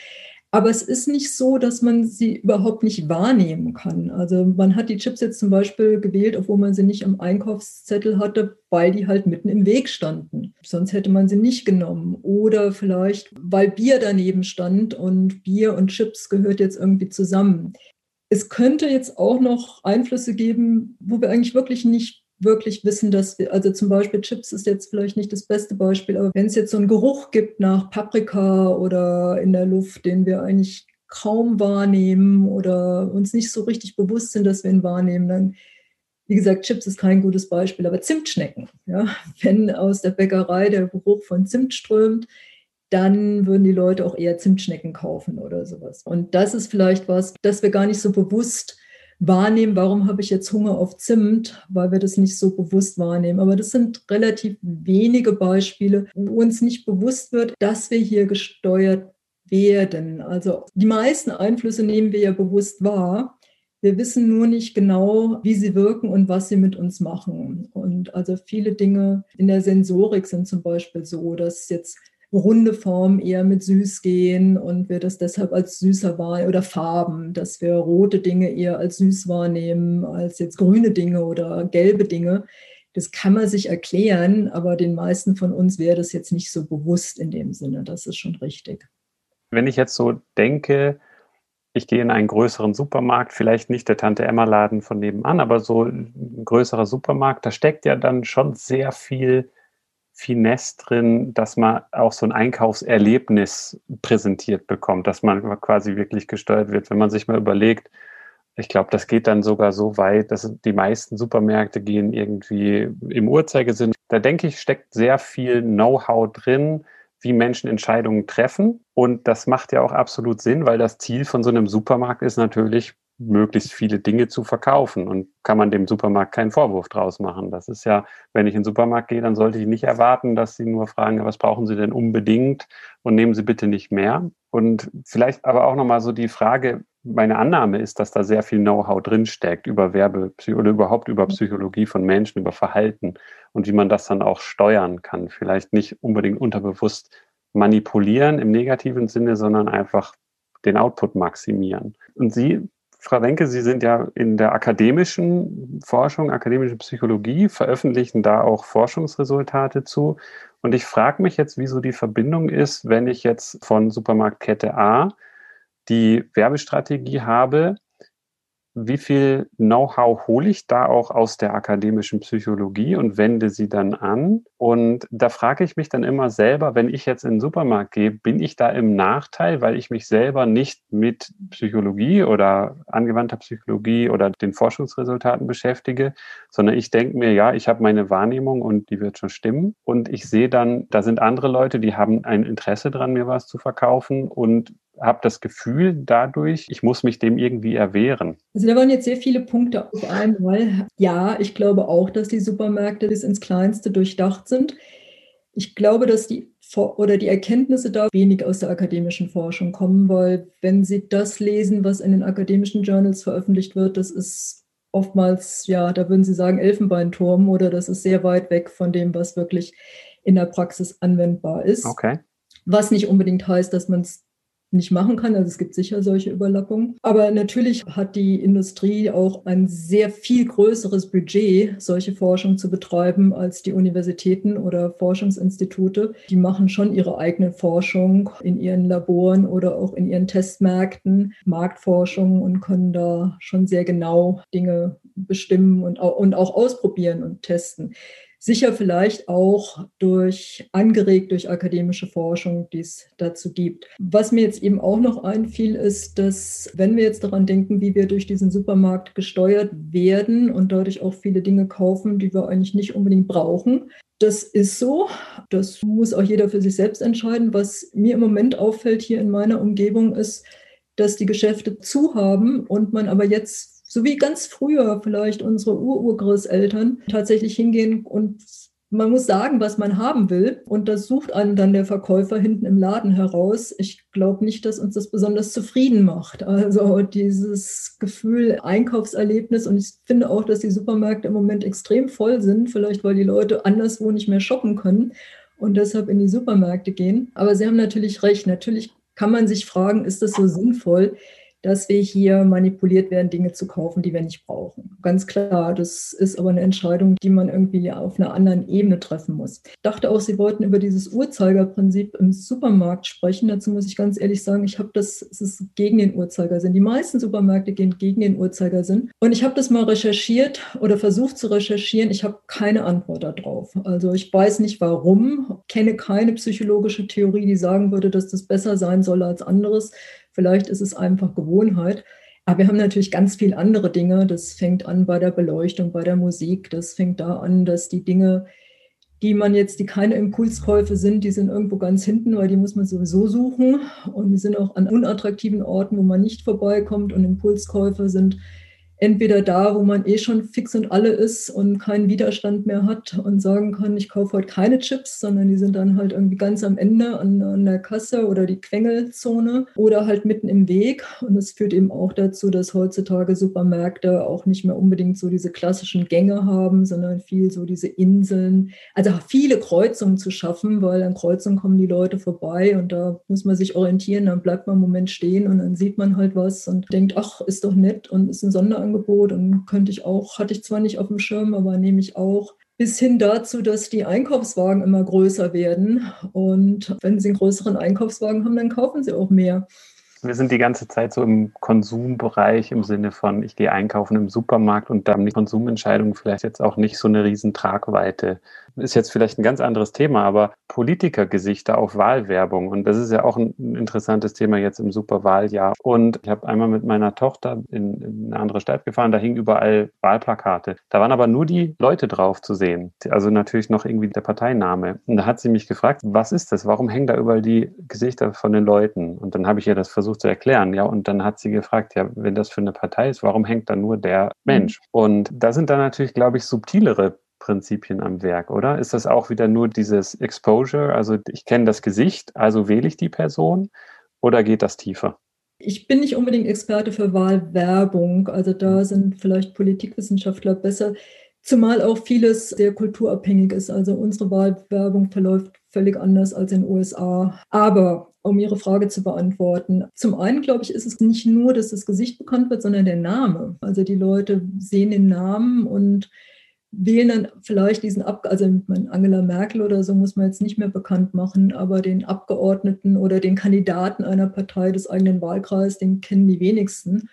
Aber es ist nicht so, dass man sie überhaupt nicht wahrnehmen kann. Also man hat die Chips jetzt zum Beispiel gewählt, obwohl man sie nicht am Einkaufszettel hatte, weil die halt mitten im Weg standen. Sonst hätte man sie nicht genommen. Oder vielleicht, weil Bier daneben stand und Bier und Chips gehört jetzt irgendwie zusammen. Es könnte jetzt auch noch Einflüsse geben, wo wir eigentlich wirklich nicht wirklich wissen, dass wir, also zum Beispiel Chips ist jetzt vielleicht nicht das beste Beispiel, aber wenn es jetzt so einen Geruch gibt nach Paprika oder in der Luft, den wir eigentlich kaum wahrnehmen oder uns nicht so richtig bewusst sind, dass wir ihn wahrnehmen, dann, wie gesagt, Chips ist kein gutes Beispiel, aber Zimtschnecken. Ja? Wenn aus der Bäckerei der Geruch von Zimt strömt, dann würden die Leute auch eher Zimtschnecken kaufen oder sowas. Und das ist vielleicht was, das wir gar nicht so bewusst wahrnehmen, warum habe ich jetzt Hunger auf Zimt, weil wir das nicht so bewusst wahrnehmen. Aber das sind relativ wenige Beispiele, wo uns nicht bewusst wird, dass wir hier gesteuert werden. Also die meisten Einflüsse nehmen wir ja bewusst wahr. Wir wissen nur nicht genau, wie sie wirken und was sie mit uns machen. Und also viele Dinge in der Sensorik sind zum Beispiel so, dass jetzt runde Formen eher mit süß gehen und wir das deshalb als süßer wahrnehmen oder Farben, dass wir rote Dinge eher als süß wahrnehmen als jetzt grüne Dinge oder gelbe Dinge. Das kann man sich erklären, aber den meisten von uns wäre das jetzt nicht so bewusst in dem Sinne. Das ist schon richtig. Wenn ich jetzt so denke, ich gehe in einen größeren Supermarkt, vielleicht nicht der Tante Emma Laden von nebenan, aber so ein größerer Supermarkt, da steckt ja dann schon sehr viel Finesse drin, dass man auch so ein Einkaufserlebnis präsentiert bekommt, dass man quasi wirklich gesteuert wird. Wenn man sich mal überlegt, ich glaube, das geht dann sogar so weit, dass die meisten Supermärkte gehen irgendwie im Uhrzeigersinn. Da denke ich, steckt sehr viel Know-how drin, wie Menschen Entscheidungen treffen. Und das macht ja auch absolut Sinn, weil das Ziel von so einem Supermarkt ist natürlich, möglichst viele Dinge zu verkaufen und kann man dem Supermarkt keinen Vorwurf draus machen. Das ist ja, wenn ich in den Supermarkt gehe, dann sollte ich nicht erwarten, dass sie nur fragen, was brauchen Sie denn unbedingt und nehmen Sie bitte nicht mehr. Und vielleicht aber auch nochmal so die Frage, meine Annahme ist, dass da sehr viel Know-how drinsteckt über Werbe oder überhaupt über Psychologie von Menschen, über Verhalten und wie man das dann auch steuern kann. Vielleicht nicht unbedingt unterbewusst manipulieren im negativen Sinne, sondern einfach den Output maximieren. Und Sie Frau Wenke, Sie sind ja in der akademischen Forschung, akademische Psychologie, veröffentlichen da auch Forschungsresultate zu. Und ich frage mich jetzt, wieso die Verbindung ist, wenn ich jetzt von Supermarktkette A die Werbestrategie habe, wie viel Know-how hole ich da auch aus der akademischen Psychologie und wende sie dann an? Und da frage ich mich dann immer selber, wenn ich jetzt in den Supermarkt gehe, bin ich da im Nachteil, weil ich mich selber nicht mit Psychologie oder angewandter Psychologie oder den Forschungsresultaten beschäftige, sondern ich denke mir, ja, ich habe meine Wahrnehmung und die wird schon stimmen. Und ich sehe dann, da sind andere Leute, die haben ein Interesse dran, mir was zu verkaufen und habe das Gefühl dadurch, ich muss mich dem irgendwie erwehren. Also da waren jetzt sehr viele Punkte auf einmal. Ja, ich glaube auch, dass die Supermärkte bis ins Kleinste durchdacht sind. Ich glaube, dass die oder die Erkenntnisse da wenig aus der akademischen Forschung kommen, weil wenn Sie das lesen, was in den akademischen Journals veröffentlicht wird, das ist oftmals, ja, da würden Sie sagen Elfenbeinturm oder das ist sehr weit weg von dem, was wirklich in der Praxis anwendbar ist. Okay. Was nicht unbedingt heißt, dass man es nicht machen kann. Also es gibt sicher solche Überlappungen. Aber natürlich hat die Industrie auch ein sehr viel größeres Budget, solche Forschung zu betreiben, als die Universitäten oder Forschungsinstitute. Die machen schon ihre eigene Forschung in ihren Laboren oder auch in ihren Testmärkten, Marktforschung und können da schon sehr genau Dinge bestimmen und auch, und auch ausprobieren und testen. Sicher vielleicht auch durch, angeregt durch akademische Forschung, die es dazu gibt. Was mir jetzt eben auch noch einfiel, ist, dass wenn wir jetzt daran denken, wie wir durch diesen Supermarkt gesteuert werden und dadurch auch viele Dinge kaufen, die wir eigentlich nicht unbedingt brauchen, das ist so. Das muss auch jeder für sich selbst entscheiden. Was mir im Moment auffällt hier in meiner Umgebung ist, dass die Geschäfte zu haben und man aber jetzt so wie ganz früher vielleicht unsere Ururgroßeltern tatsächlich hingehen und man muss sagen, was man haben will. Und das sucht einen dann der Verkäufer hinten im Laden heraus. Ich glaube nicht, dass uns das besonders zufrieden macht. Also dieses Gefühl, Einkaufserlebnis. Und ich finde auch, dass die Supermärkte im Moment extrem voll sind. Vielleicht, weil die Leute anderswo nicht mehr shoppen können und deshalb in die Supermärkte gehen. Aber Sie haben natürlich recht. Natürlich kann man sich fragen, ist das so sinnvoll? Dass wir hier manipuliert werden, Dinge zu kaufen, die wir nicht brauchen. Ganz klar, das ist aber eine Entscheidung, die man irgendwie auf einer anderen Ebene treffen muss. Ich dachte auch, Sie wollten über dieses Uhrzeigerprinzip im Supermarkt sprechen. Dazu muss ich ganz ehrlich sagen, ich habe das, es ist gegen den Uhrzeigersinn. Die meisten Supermärkte gehen gegen den Uhrzeigersinn. Und ich habe das mal recherchiert oder versucht zu recherchieren. Ich habe keine Antwort darauf. Also ich weiß nicht warum, kenne keine psychologische Theorie, die sagen würde, dass das besser sein soll als anderes. Vielleicht ist es einfach Gewohnheit. Aber wir haben natürlich ganz viele andere Dinge. Das fängt an bei der Beleuchtung, bei der Musik. Das fängt da an, dass die Dinge, die man jetzt, die keine Impulskäufe sind, die sind irgendwo ganz hinten, weil die muss man sowieso suchen. Und die sind auch an unattraktiven Orten, wo man nicht vorbeikommt. Und Impulskäufe sind entweder da, wo man eh schon fix und alle ist und keinen Widerstand mehr hat und sagen kann, ich kaufe heute keine Chips, sondern die sind dann halt irgendwie ganz am Ende an, an der Kasse oder die Quengelzone oder halt mitten im Weg. Und das führt eben auch dazu, dass heutzutage Supermärkte auch nicht mehr unbedingt so diese klassischen Gänge haben, sondern viel so diese Inseln. Also viele Kreuzungen zu schaffen, weil an Kreuzungen kommen die Leute vorbei und da muss man sich orientieren, dann bleibt man einen Moment stehen und dann sieht man halt was und denkt, ach, ist doch nett und ist ein Sonderangebot Angebot und könnte ich auch, hatte ich zwar nicht auf dem Schirm, aber nehme ich auch. Bis hin dazu, dass die Einkaufswagen immer größer werden. Und wenn Sie einen größeren Einkaufswagen haben, dann kaufen Sie auch mehr. Wir sind die ganze Zeit so im Konsumbereich im Sinne von, ich gehe einkaufen im Supermarkt und da haben die Konsumentscheidungen vielleicht jetzt auch nicht so eine riesen Tragweite ist jetzt vielleicht ein ganz anderes Thema, aber Politikergesichter auf Wahlwerbung. Und das ist ja auch ein interessantes Thema jetzt im Superwahljahr. Und ich habe einmal mit meiner Tochter in, in eine andere Stadt gefahren, da hingen überall Wahlplakate. Da waren aber nur die Leute drauf zu sehen. Also natürlich noch irgendwie der Parteiname. Und da hat sie mich gefragt, was ist das? Warum hängen da überall die Gesichter von den Leuten? Und dann habe ich ihr das versucht zu erklären. Ja, und dann hat sie gefragt, ja, wenn das für eine Partei ist, warum hängt da nur der Mensch? Und da sind dann natürlich, glaube ich, subtilere Prinzipien am Werk, oder? Ist das auch wieder nur dieses Exposure? Also ich kenne das Gesicht, also wähle ich die Person oder geht das tiefer? Ich bin nicht unbedingt Experte für Wahlwerbung, also da mhm. sind vielleicht Politikwissenschaftler besser, zumal auch vieles sehr kulturabhängig ist. Also unsere Wahlwerbung verläuft völlig anders als in den USA. Aber um Ihre Frage zu beantworten. Zum einen, glaube ich, ist es nicht nur, dass das Gesicht bekannt wird, sondern der Name. Also die Leute sehen den Namen und wählen dann vielleicht diesen Ab also Angela Merkel oder so muss man jetzt nicht mehr bekannt machen, aber den Abgeordneten oder den Kandidaten einer Partei des eigenen Wahlkreises, den kennen die wenigsten.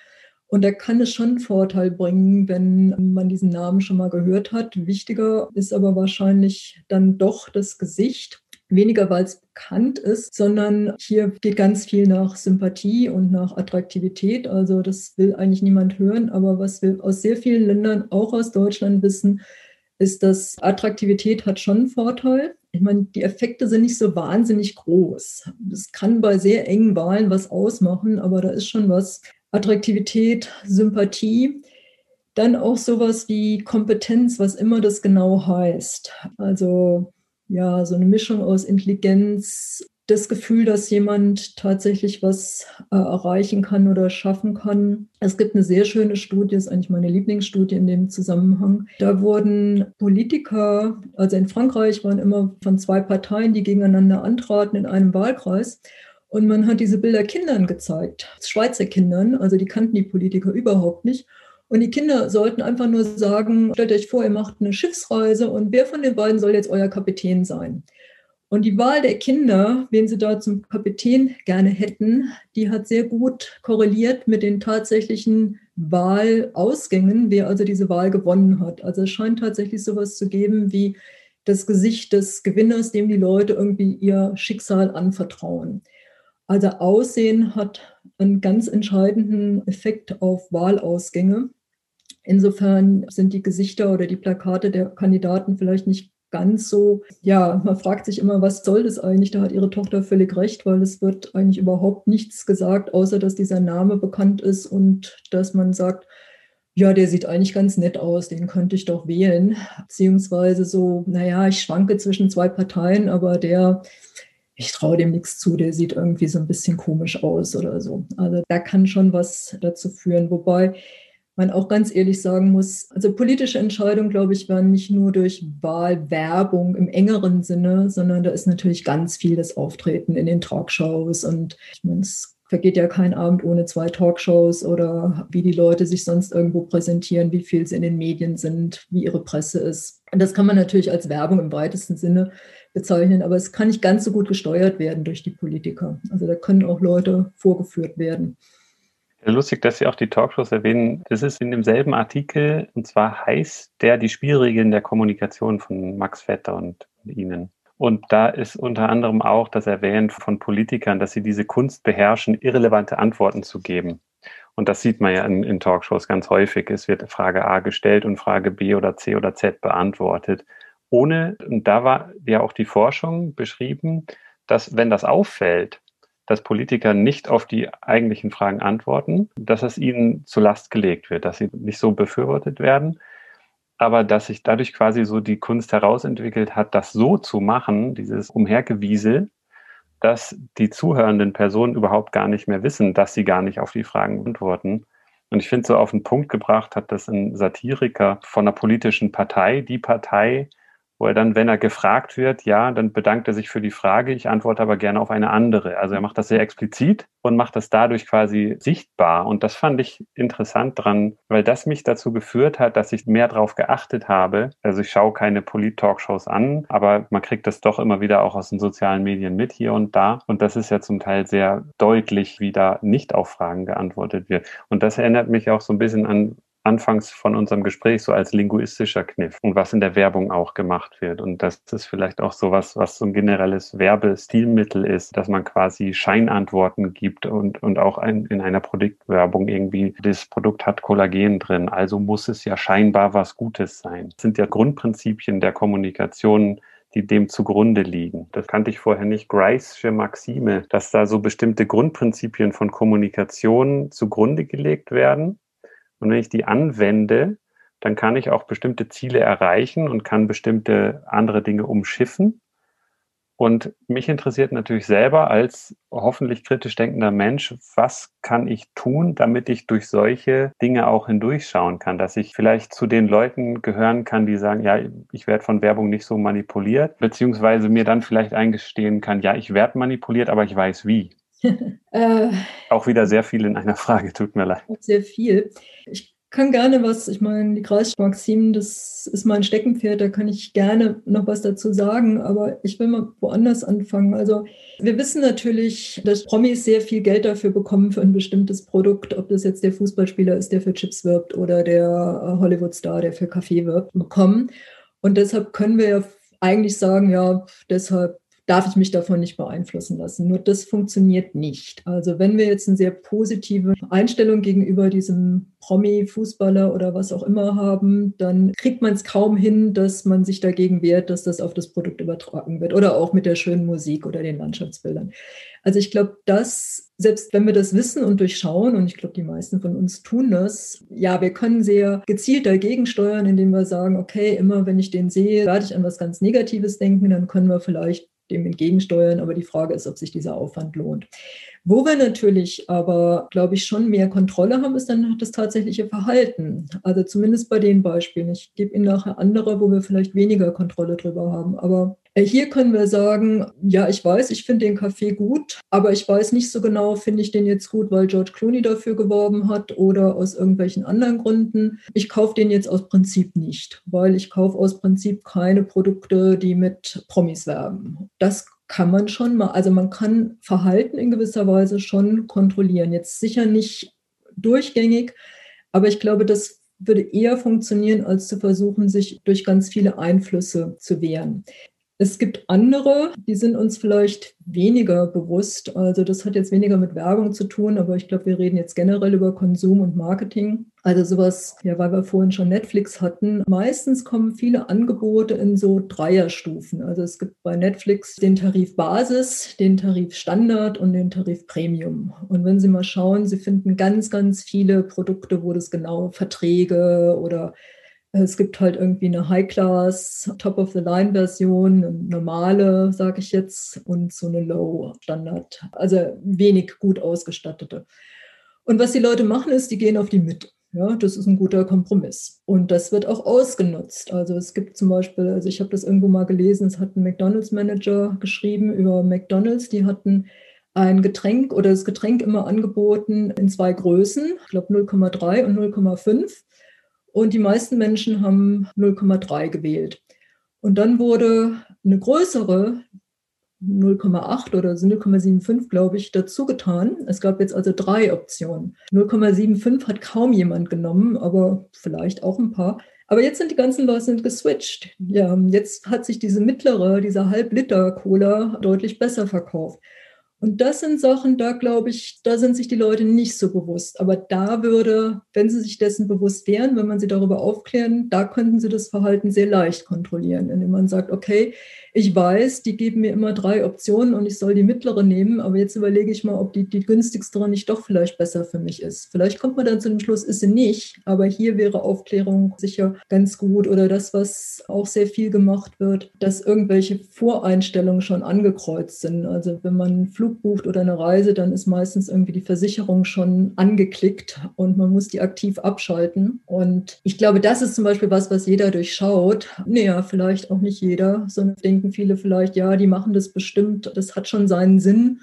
Und da kann es schon einen Vorteil bringen, wenn man diesen Namen schon mal gehört hat. Wichtiger ist aber wahrscheinlich dann doch das Gesicht weniger weil es bekannt ist, sondern hier geht ganz viel nach Sympathie und nach Attraktivität. Also das will eigentlich niemand hören, aber was wir aus sehr vielen Ländern, auch aus Deutschland wissen, ist, dass Attraktivität hat schon einen Vorteil. Ich meine, die Effekte sind nicht so wahnsinnig groß. Es kann bei sehr engen Wahlen was ausmachen, aber da ist schon was. Attraktivität, Sympathie. Dann auch sowas wie Kompetenz, was immer das genau heißt. Also ja, so eine Mischung aus Intelligenz, das Gefühl, dass jemand tatsächlich was äh, erreichen kann oder schaffen kann. Es gibt eine sehr schöne Studie, ist eigentlich meine Lieblingsstudie in dem Zusammenhang. Da wurden Politiker, also in Frankreich waren immer von zwei Parteien, die gegeneinander antraten in einem Wahlkreis. Und man hat diese Bilder Kindern gezeigt, Schweizer Kindern, also die kannten die Politiker überhaupt nicht. Und die Kinder sollten einfach nur sagen, stellt euch vor, ihr macht eine Schiffsreise und wer von den beiden soll jetzt euer Kapitän sein? Und die Wahl der Kinder, wen sie da zum Kapitän gerne hätten, die hat sehr gut korreliert mit den tatsächlichen Wahlausgängen, wer also diese Wahl gewonnen hat. Also es scheint tatsächlich sowas zu geben wie das Gesicht des Gewinners, dem die Leute irgendwie ihr Schicksal anvertrauen. Also Aussehen hat einen ganz entscheidenden Effekt auf Wahlausgänge. Insofern sind die Gesichter oder die Plakate der Kandidaten vielleicht nicht ganz so, ja, man fragt sich immer, was soll das eigentlich? Da hat ihre Tochter völlig recht, weil es wird eigentlich überhaupt nichts gesagt, außer dass dieser Name bekannt ist und dass man sagt, ja, der sieht eigentlich ganz nett aus, den könnte ich doch wählen. Beziehungsweise so, naja, ich schwanke zwischen zwei Parteien, aber der, ich traue dem nichts zu, der sieht irgendwie so ein bisschen komisch aus oder so. Also da kann schon was dazu führen. Wobei man auch ganz ehrlich sagen muss, also politische Entscheidungen, glaube ich, werden nicht nur durch Wahlwerbung im engeren Sinne, sondern da ist natürlich ganz viel das Auftreten in den Talkshows und ich meine, es vergeht ja kein Abend ohne zwei Talkshows oder wie die Leute sich sonst irgendwo präsentieren, wie viel sie in den Medien sind, wie ihre Presse ist. Und das kann man natürlich als Werbung im weitesten Sinne bezeichnen, aber es kann nicht ganz so gut gesteuert werden durch die Politiker. Also da können auch Leute vorgeführt werden. Lustig, dass Sie auch die Talkshows erwähnen. Das ist in demselben Artikel, und zwar heißt der die Spielregeln der Kommunikation von Max Vetter und Ihnen. Und da ist unter anderem auch das Erwähnen von Politikern, dass sie diese Kunst beherrschen, irrelevante Antworten zu geben. Und das sieht man ja in, in Talkshows ganz häufig. Es wird Frage A gestellt und Frage B oder C oder Z beantwortet. Ohne, und da war ja auch die Forschung beschrieben, dass wenn das auffällt, dass Politiker nicht auf die eigentlichen Fragen antworten, dass es ihnen zu Last gelegt wird, dass sie nicht so befürwortet werden, aber dass sich dadurch quasi so die Kunst herausentwickelt hat, das so zu machen, dieses Umhergewiesel, dass die zuhörenden Personen überhaupt gar nicht mehr wissen, dass sie gar nicht auf die Fragen antworten. Und ich finde, so auf den Punkt gebracht hat das ein Satiriker von einer politischen Partei, die Partei, wo er dann, wenn er gefragt wird, ja, dann bedankt er sich für die Frage, ich antworte aber gerne auf eine andere. Also er macht das sehr explizit und macht das dadurch quasi sichtbar. Und das fand ich interessant dran, weil das mich dazu geführt hat, dass ich mehr darauf geachtet habe. Also ich schaue keine Polit-Talkshows an, aber man kriegt das doch immer wieder auch aus den sozialen Medien mit hier und da. Und das ist ja zum Teil sehr deutlich, wie da nicht auf Fragen geantwortet wird. Und das erinnert mich auch so ein bisschen an anfangs von unserem Gespräch so als linguistischer Kniff und was in der Werbung auch gemacht wird. Und das ist vielleicht auch so was, was so ein generelles Werbestilmittel ist, dass man quasi Scheinantworten gibt und, und auch ein, in einer Produktwerbung irgendwie, das Produkt hat Kollagen drin, also muss es ja scheinbar was Gutes sein. Das sind ja Grundprinzipien der Kommunikation, die dem zugrunde liegen. Das kannte ich vorher nicht. Grice'sche Maxime, dass da so bestimmte Grundprinzipien von Kommunikation zugrunde gelegt werden und wenn ich die anwende, dann kann ich auch bestimmte Ziele erreichen und kann bestimmte andere Dinge umschiffen. Und mich interessiert natürlich selber als hoffentlich kritisch denkender Mensch, was kann ich tun, damit ich durch solche Dinge auch hindurchschauen kann, dass ich vielleicht zu den Leuten gehören kann, die sagen, ja, ich werde von Werbung nicht so manipuliert, beziehungsweise mir dann vielleicht eingestehen kann, ja, ich werde manipuliert, aber ich weiß wie. äh, Auch wieder sehr viel in einer Frage, tut mir leid. Sehr viel. Ich kann gerne was, ich meine, die Kreismaximen, das ist mein Steckenpferd, da kann ich gerne noch was dazu sagen, aber ich will mal woanders anfangen. Also wir wissen natürlich, dass Promis sehr viel Geld dafür bekommen für ein bestimmtes Produkt, ob das jetzt der Fußballspieler ist, der für Chips wirbt oder der Hollywood-Star, der für Kaffee wirbt, bekommen. Und deshalb können wir ja eigentlich sagen, ja, deshalb darf ich mich davon nicht beeinflussen lassen. Nur das funktioniert nicht. Also wenn wir jetzt eine sehr positive Einstellung gegenüber diesem Promi, Fußballer oder was auch immer haben, dann kriegt man es kaum hin, dass man sich dagegen wehrt, dass das auf das Produkt übertragen wird oder auch mit der schönen Musik oder den Landschaftsbildern. Also ich glaube, dass selbst wenn wir das wissen und durchschauen, und ich glaube, die meisten von uns tun das, ja, wir können sehr gezielt dagegen steuern, indem wir sagen, okay, immer wenn ich den sehe, werde ich an was ganz Negatives denken, dann können wir vielleicht dem entgegensteuern. Aber die Frage ist, ob sich dieser Aufwand lohnt. Wo wir natürlich aber, glaube ich, schon mehr Kontrolle haben, ist dann das tatsächliche Verhalten. Also zumindest bei den Beispielen. Ich gebe Ihnen nachher andere, wo wir vielleicht weniger Kontrolle drüber haben. Aber hier können wir sagen, ja, ich weiß, ich finde den Kaffee gut, aber ich weiß nicht so genau, finde ich den jetzt gut, weil George Clooney dafür geworben hat oder aus irgendwelchen anderen Gründen. Ich kaufe den jetzt aus Prinzip nicht, weil ich kaufe aus Prinzip keine Produkte, die mit Promis werben. Das kann man schon mal, also man kann Verhalten in gewisser Weise schon kontrollieren. Jetzt sicher nicht durchgängig, aber ich glaube, das würde eher funktionieren, als zu versuchen, sich durch ganz viele Einflüsse zu wehren. Es gibt andere, die sind uns vielleicht weniger bewusst. Also das hat jetzt weniger mit Werbung zu tun, aber ich glaube, wir reden jetzt generell über Konsum und Marketing. Also sowas, ja, weil wir vorhin schon Netflix hatten. Meistens kommen viele Angebote in so Dreierstufen. Also es gibt bei Netflix den Tarif Basis, den Tarif Standard und den Tarif Premium. Und wenn Sie mal schauen, Sie finden ganz, ganz viele Produkte, wo das genau Verträge oder es gibt halt irgendwie eine High-Class, Top-of-the-Line-Version, eine normale, sage ich jetzt, und so eine Low-Standard. Also wenig gut ausgestattete. Und was die Leute machen, ist, die gehen auf die Mitte. Ja, das ist ein guter Kompromiss. Und das wird auch ausgenutzt. Also es gibt zum Beispiel, also ich habe das irgendwo mal gelesen, es hat ein McDonalds-Manager geschrieben über McDonalds, die hatten ein Getränk oder das Getränk immer angeboten in zwei Größen, ich glaube 0,3 und 0,5. Und die meisten Menschen haben 0,3 gewählt. Und dann wurde eine größere 0,8 oder 0,75, glaube ich, dazu getan. Es gab jetzt also drei Optionen. 0,75 hat kaum jemand genommen, aber vielleicht auch ein paar. Aber jetzt sind die ganzen Leute geswitcht. Ja, jetzt hat sich diese mittlere, diese Halb-Liter-Cola deutlich besser verkauft. Und das sind Sachen, da glaube ich, da sind sich die Leute nicht so bewusst. Aber da würde, wenn sie sich dessen bewusst wären, wenn man sie darüber aufklären, da könnten sie das Verhalten sehr leicht kontrollieren, indem man sagt, okay, ich weiß, die geben mir immer drei Optionen und ich soll die mittlere nehmen, aber jetzt überlege ich mal, ob die, die günstigste nicht doch vielleicht besser für mich ist. Vielleicht kommt man dann zu dem Schluss, ist sie nicht, aber hier wäre Aufklärung sicher ganz gut oder das, was auch sehr viel gemacht wird, dass irgendwelche Voreinstellungen schon angekreuzt sind. Also wenn man einen Flug bucht oder eine Reise, dann ist meistens irgendwie die Versicherung schon angeklickt und man muss die aktiv abschalten. Und ich glaube, das ist zum Beispiel was, was jeder durchschaut. Naja, vielleicht auch nicht jeder, sondern denken denken viele vielleicht, ja, die machen das bestimmt, das hat schon seinen Sinn.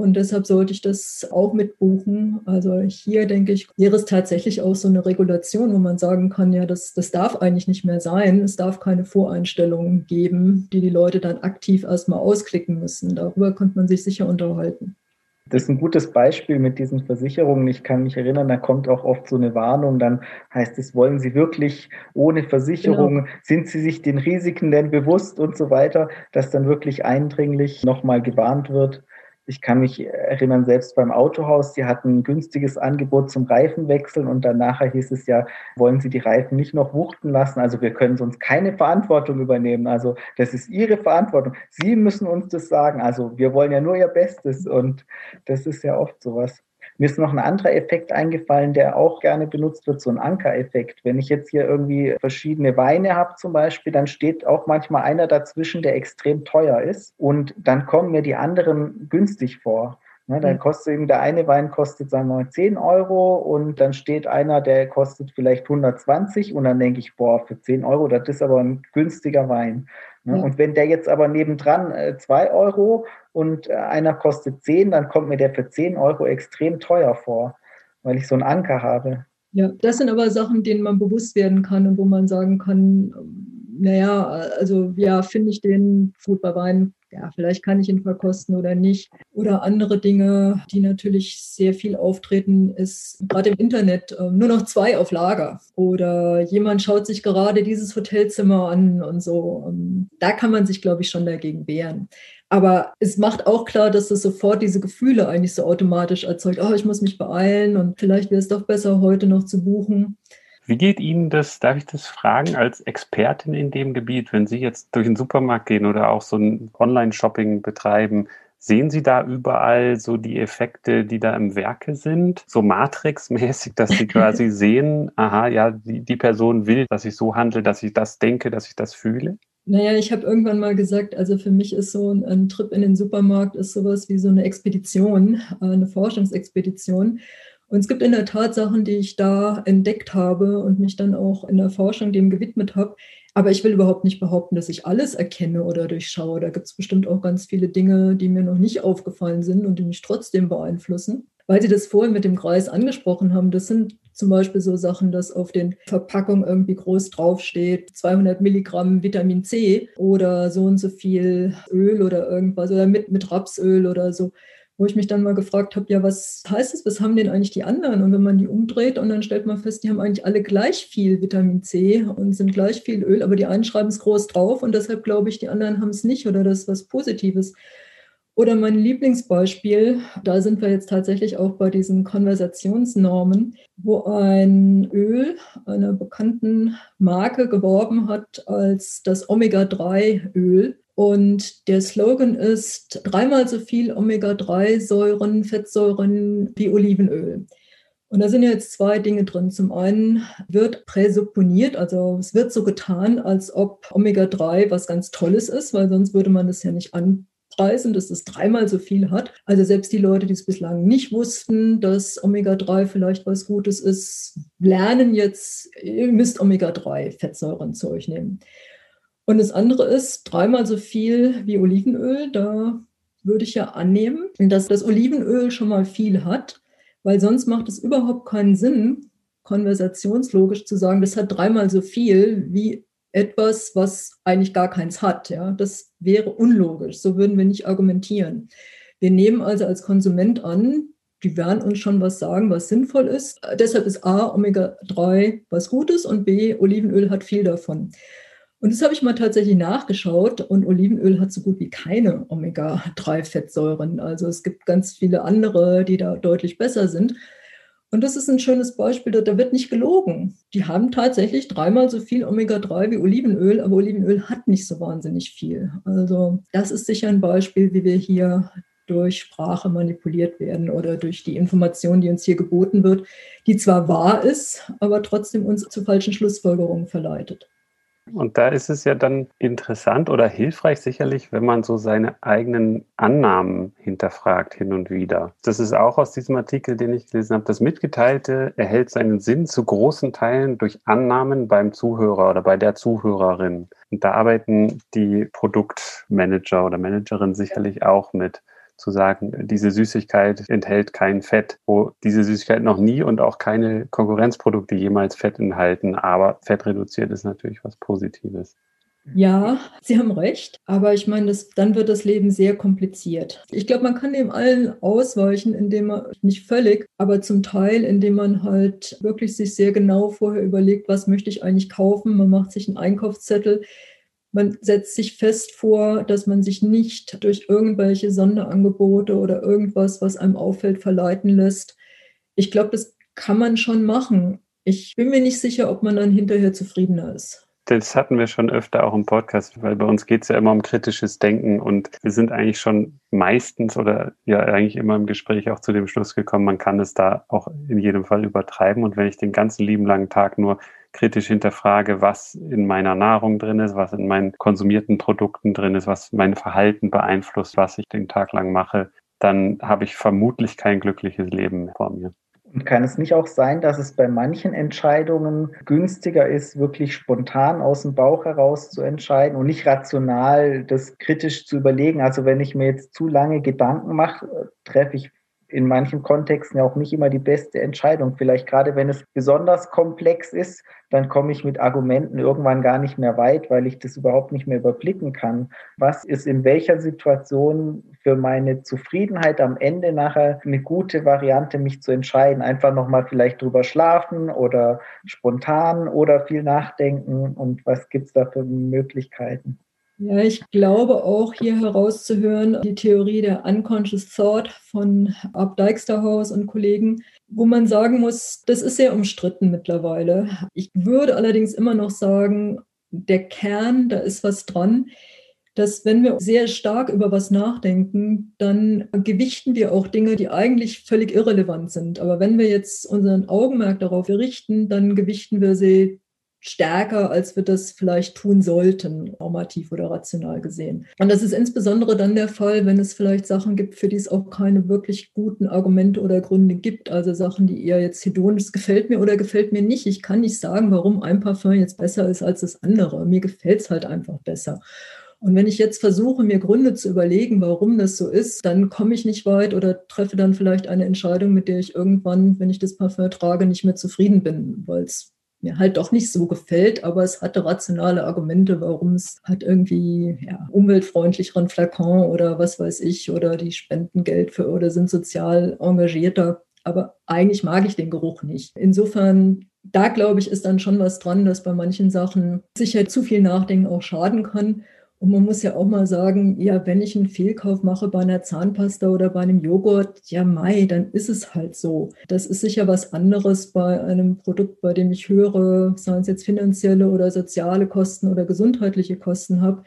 Und deshalb sollte ich das auch mitbuchen. Also hier denke ich, wäre es tatsächlich auch so eine Regulation, wo man sagen kann, ja, das, das darf eigentlich nicht mehr sein. Es darf keine Voreinstellungen geben, die die Leute dann aktiv erstmal ausklicken müssen. Darüber könnte man sich sicher unterhalten. Das ist ein gutes Beispiel mit diesen Versicherungen. Ich kann mich erinnern, da kommt auch oft so eine Warnung, dann heißt es, wollen Sie wirklich ohne Versicherung, genau. sind Sie sich den Risiken denn bewusst und so weiter, dass dann wirklich eindringlich nochmal gewarnt wird. Ich kann mich erinnern, selbst beim Autohaus, die hatten ein günstiges Angebot zum Reifenwechseln und dann nachher hieß es ja, wollen Sie die Reifen nicht noch wuchten lassen? Also wir können sonst keine Verantwortung übernehmen. Also das ist Ihre Verantwortung. Sie müssen uns das sagen. Also wir wollen ja nur Ihr Bestes und das ist ja oft sowas. Mir ist noch ein anderer Effekt eingefallen, der auch gerne benutzt wird, so ein Ankereffekt. Wenn ich jetzt hier irgendwie verschiedene Weine habe zum Beispiel, dann steht auch manchmal einer dazwischen, der extrem teuer ist und dann kommen mir die anderen günstig vor. Ne, dann mhm. kostet eben der eine Wein kostet, sagen wir mal, 10 Euro und dann steht einer, der kostet vielleicht 120 und dann denke ich, boah, für 10 Euro, das ist aber ein günstiger Wein. Ne? Ja. Und wenn der jetzt aber nebendran äh, 2 Euro und äh, einer kostet 10, dann kommt mir der für 10 Euro extrem teuer vor, weil ich so einen Anker habe. Ja, das sind aber Sachen, denen man bewusst werden kann und wo man sagen kann, naja, also ja, finde ich den gut bei Wein ja, vielleicht kann ich ihn verkosten oder nicht. Oder andere Dinge, die natürlich sehr viel auftreten, ist gerade im Internet äh, nur noch zwei auf Lager. Oder jemand schaut sich gerade dieses Hotelzimmer an und so. Ähm, da kann man sich, glaube ich, schon dagegen wehren. Aber es macht auch klar, dass es sofort diese Gefühle eigentlich so automatisch erzeugt. Oh, ich muss mich beeilen und vielleicht wäre es doch besser, heute noch zu buchen. Wie geht Ihnen das, darf ich das fragen, als Expertin in dem Gebiet, wenn Sie jetzt durch den Supermarkt gehen oder auch so ein Online-Shopping betreiben, Sehen Sie da überall so die Effekte, die da im Werke sind? So Matrix-mäßig, dass Sie quasi sehen, aha, ja, die, die Person will, dass ich so handle, dass ich das denke, dass ich das fühle? Naja, ich habe irgendwann mal gesagt, also für mich ist so ein, ein, Trip in den Supermarkt ist sowas wie so eine Expedition, eine Forschungsexpedition. Und es gibt in der Tat Sachen, die ich da entdeckt habe und mich dann auch in der Forschung dem gewidmet habe. Aber ich will überhaupt nicht behaupten, dass ich alles erkenne oder durchschaue. Da gibt es bestimmt auch ganz viele Dinge, die mir noch nicht aufgefallen sind und die mich trotzdem beeinflussen. Weil Sie das vorhin mit dem Kreis angesprochen haben, das sind zum Beispiel so Sachen, dass auf den Verpackungen irgendwie groß draufsteht, 200 Milligramm Vitamin C oder so und so viel Öl oder irgendwas oder mit, mit Rapsöl oder so wo ich mich dann mal gefragt habe, ja, was heißt das, was haben denn eigentlich die anderen? Und wenn man die umdreht und dann stellt man fest, die haben eigentlich alle gleich viel Vitamin C und sind gleich viel Öl, aber die einen schreiben es groß drauf und deshalb glaube ich, die anderen haben es nicht oder das ist was Positives. Oder mein Lieblingsbeispiel, da sind wir jetzt tatsächlich auch bei diesen Konversationsnormen, wo ein Öl einer bekannten Marke geworben hat als das Omega-3-Öl. Und der Slogan ist dreimal so viel Omega-3-Säuren, Fettsäuren wie Olivenöl. Und da sind jetzt zwei Dinge drin. Zum einen wird präsupponiert, also es wird so getan, als ob Omega-3 was ganz Tolles ist, weil sonst würde man das ja nicht anpreisen, dass es dreimal so viel hat. Also selbst die Leute, die es bislang nicht wussten, dass Omega-3 vielleicht was Gutes ist, lernen jetzt, ihr müsst Omega-3-Fettsäuren zu euch nehmen. Und das andere ist dreimal so viel wie Olivenöl. Da würde ich ja annehmen, dass das Olivenöl schon mal viel hat, weil sonst macht es überhaupt keinen Sinn, konversationslogisch zu sagen, das hat dreimal so viel wie etwas, was eigentlich gar keins hat. Ja, das wäre unlogisch. So würden wir nicht argumentieren. Wir nehmen also als Konsument an, die werden uns schon was sagen, was sinnvoll ist. Deshalb ist A, Omega-3 was Gutes und B, Olivenöl hat viel davon. Und das habe ich mal tatsächlich nachgeschaut und Olivenöl hat so gut wie keine Omega-3-Fettsäuren. Also es gibt ganz viele andere, die da deutlich besser sind. Und das ist ein schönes Beispiel, da wird nicht gelogen. Die haben tatsächlich dreimal so viel Omega-3 wie Olivenöl, aber Olivenöl hat nicht so wahnsinnig viel. Also das ist sicher ein Beispiel, wie wir hier durch Sprache manipuliert werden oder durch die Information, die uns hier geboten wird, die zwar wahr ist, aber trotzdem uns zu falschen Schlussfolgerungen verleitet. Und da ist es ja dann interessant oder hilfreich sicherlich, wenn man so seine eigenen Annahmen hinterfragt hin und wieder. Das ist auch aus diesem Artikel, den ich gelesen habe. Das Mitgeteilte erhält seinen Sinn zu großen Teilen durch Annahmen beim Zuhörer oder bei der Zuhörerin. Und da arbeiten die Produktmanager oder Managerin sicherlich auch mit zu sagen, diese Süßigkeit enthält kein Fett, wo diese Süßigkeit noch nie und auch keine Konkurrenzprodukte jemals Fett enthalten, aber Fett reduziert ist natürlich was Positives. Ja, Sie haben recht, aber ich meine, das, dann wird das Leben sehr kompliziert. Ich glaube, man kann dem allen ausweichen, indem man nicht völlig, aber zum Teil, indem man halt wirklich sich sehr genau vorher überlegt, was möchte ich eigentlich kaufen. Man macht sich einen Einkaufszettel, man setzt sich fest vor, dass man sich nicht durch irgendwelche Sonderangebote oder irgendwas, was einem auffällt, verleiten lässt. Ich glaube, das kann man schon machen. Ich bin mir nicht sicher, ob man dann hinterher zufriedener ist. Das hatten wir schon öfter auch im Podcast, weil bei uns geht es ja immer um kritisches Denken und wir sind eigentlich schon meistens oder ja eigentlich immer im Gespräch auch zu dem Schluss gekommen, man kann es da auch in jedem Fall übertreiben. Und wenn ich den ganzen lieben langen Tag nur kritisch hinterfrage, was in meiner Nahrung drin ist, was in meinen konsumierten Produkten drin ist, was mein Verhalten beeinflusst, was ich den Tag lang mache, dann habe ich vermutlich kein glückliches Leben vor mir. Und kann es nicht auch sein, dass es bei manchen Entscheidungen günstiger ist, wirklich spontan aus dem Bauch heraus zu entscheiden und nicht rational das kritisch zu überlegen? Also wenn ich mir jetzt zu lange Gedanken mache, treffe ich in manchen Kontexten ja auch nicht immer die beste Entscheidung. Vielleicht gerade wenn es besonders komplex ist, dann komme ich mit Argumenten irgendwann gar nicht mehr weit, weil ich das überhaupt nicht mehr überblicken kann. Was ist in welcher Situation für meine Zufriedenheit am Ende nachher eine gute Variante, mich zu entscheiden? Einfach nochmal vielleicht drüber schlafen oder spontan oder viel nachdenken und was gibt es da für Möglichkeiten? Ja, ich glaube auch hier herauszuhören, die Theorie der Unconscious Thought von Ab Dijksterhaus und Kollegen, wo man sagen muss, das ist sehr umstritten mittlerweile. Ich würde allerdings immer noch sagen, der Kern, da ist was dran, dass wenn wir sehr stark über was nachdenken, dann gewichten wir auch Dinge, die eigentlich völlig irrelevant sind. Aber wenn wir jetzt unseren Augenmerk darauf richten, dann gewichten wir sie stärker, als wir das vielleicht tun sollten, normativ oder rational gesehen. Und das ist insbesondere dann der Fall, wenn es vielleicht Sachen gibt, für die es auch keine wirklich guten Argumente oder Gründe gibt. Also Sachen, die eher jetzt hedonisch, gefällt mir oder gefällt mir nicht. Ich kann nicht sagen, warum ein Parfum jetzt besser ist als das andere. Mir gefällt es halt einfach besser. Und wenn ich jetzt versuche, mir Gründe zu überlegen, warum das so ist, dann komme ich nicht weit oder treffe dann vielleicht eine Entscheidung, mit der ich irgendwann, wenn ich das Parfum trage, nicht mehr zufrieden bin, weil es mir halt doch nicht so gefällt, aber es hatte rationale Argumente, warum es hat irgendwie ja, umweltfreundlicheren Flakon oder was weiß ich oder die spenden Geld für oder sind sozial engagierter. Aber eigentlich mag ich den Geruch nicht. Insofern, da glaube ich, ist dann schon was dran, dass bei manchen Sachen sicher zu viel Nachdenken auch schaden kann. Und man muss ja auch mal sagen, ja, wenn ich einen Fehlkauf mache bei einer Zahnpasta oder bei einem Joghurt, ja, Mai, dann ist es halt so. Das ist sicher was anderes bei einem Produkt, bei dem ich höhere, seien es jetzt finanzielle oder soziale Kosten oder gesundheitliche Kosten habe.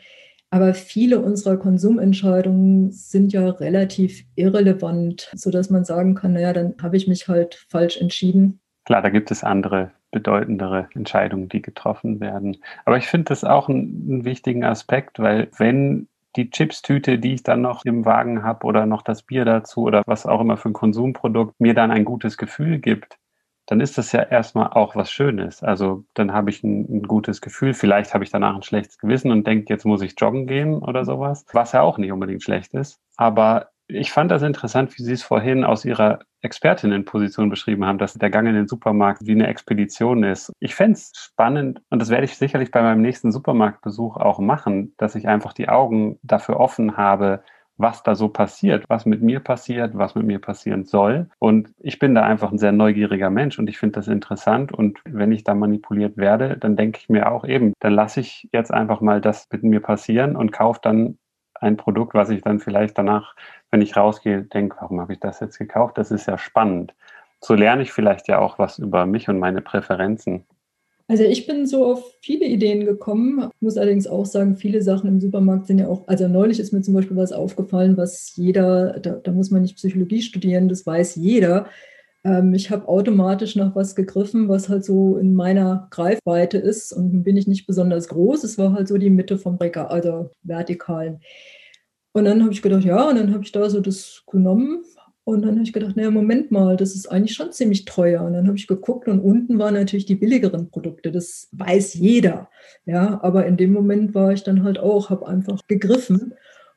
Aber viele unserer Konsumentscheidungen sind ja relativ irrelevant, sodass man sagen kann, naja, dann habe ich mich halt falsch entschieden. Klar, da gibt es andere bedeutendere Entscheidungen, die getroffen werden. Aber ich finde das auch einen, einen wichtigen Aspekt, weil wenn die Chipstüte, die ich dann noch im Wagen habe oder noch das Bier dazu oder was auch immer für ein Konsumprodukt mir dann ein gutes Gefühl gibt, dann ist das ja erstmal auch was Schönes. Also dann habe ich ein, ein, gutes Gefühl. Vielleicht habe ich danach ein schlechtes Gewissen und denke, jetzt muss ich joggen gehen oder sowas, was ja auch nicht unbedingt schlecht ist. Aber ich fand das interessant, wie Sie es vorhin aus Ihrer Expertinnenposition beschrieben haben, dass der Gang in den Supermarkt wie eine Expedition ist. Ich fände es spannend und das werde ich sicherlich bei meinem nächsten Supermarktbesuch auch machen, dass ich einfach die Augen dafür offen habe, was da so passiert, was mit mir passiert, was mit mir passieren soll. Und ich bin da einfach ein sehr neugieriger Mensch und ich finde das interessant. Und wenn ich da manipuliert werde, dann denke ich mir auch eben, dann lasse ich jetzt einfach mal das mit mir passieren und kaufe dann ein Produkt, was ich dann vielleicht danach, wenn ich rausgehe, denke, warum habe ich das jetzt gekauft? Das ist ja spannend. So lerne ich vielleicht ja auch was über mich und meine Präferenzen. Also ich bin so auf viele Ideen gekommen, muss allerdings auch sagen, viele Sachen im Supermarkt sind ja auch, also neulich ist mir zum Beispiel was aufgefallen, was jeder, da, da muss man nicht Psychologie studieren, das weiß jeder. Ähm, ich habe automatisch nach was gegriffen, was halt so in meiner Greifweite ist und bin ich nicht besonders groß. Es war halt so die Mitte vom Regal, also vertikalen. Und dann habe ich gedacht, ja, und dann habe ich da so das genommen. Und dann habe ich gedacht, naja, Moment mal, das ist eigentlich schon ziemlich teuer. Und dann habe ich geguckt und unten waren natürlich die billigeren Produkte. Das weiß jeder. Ja, aber in dem Moment war ich dann halt auch, habe einfach gegriffen.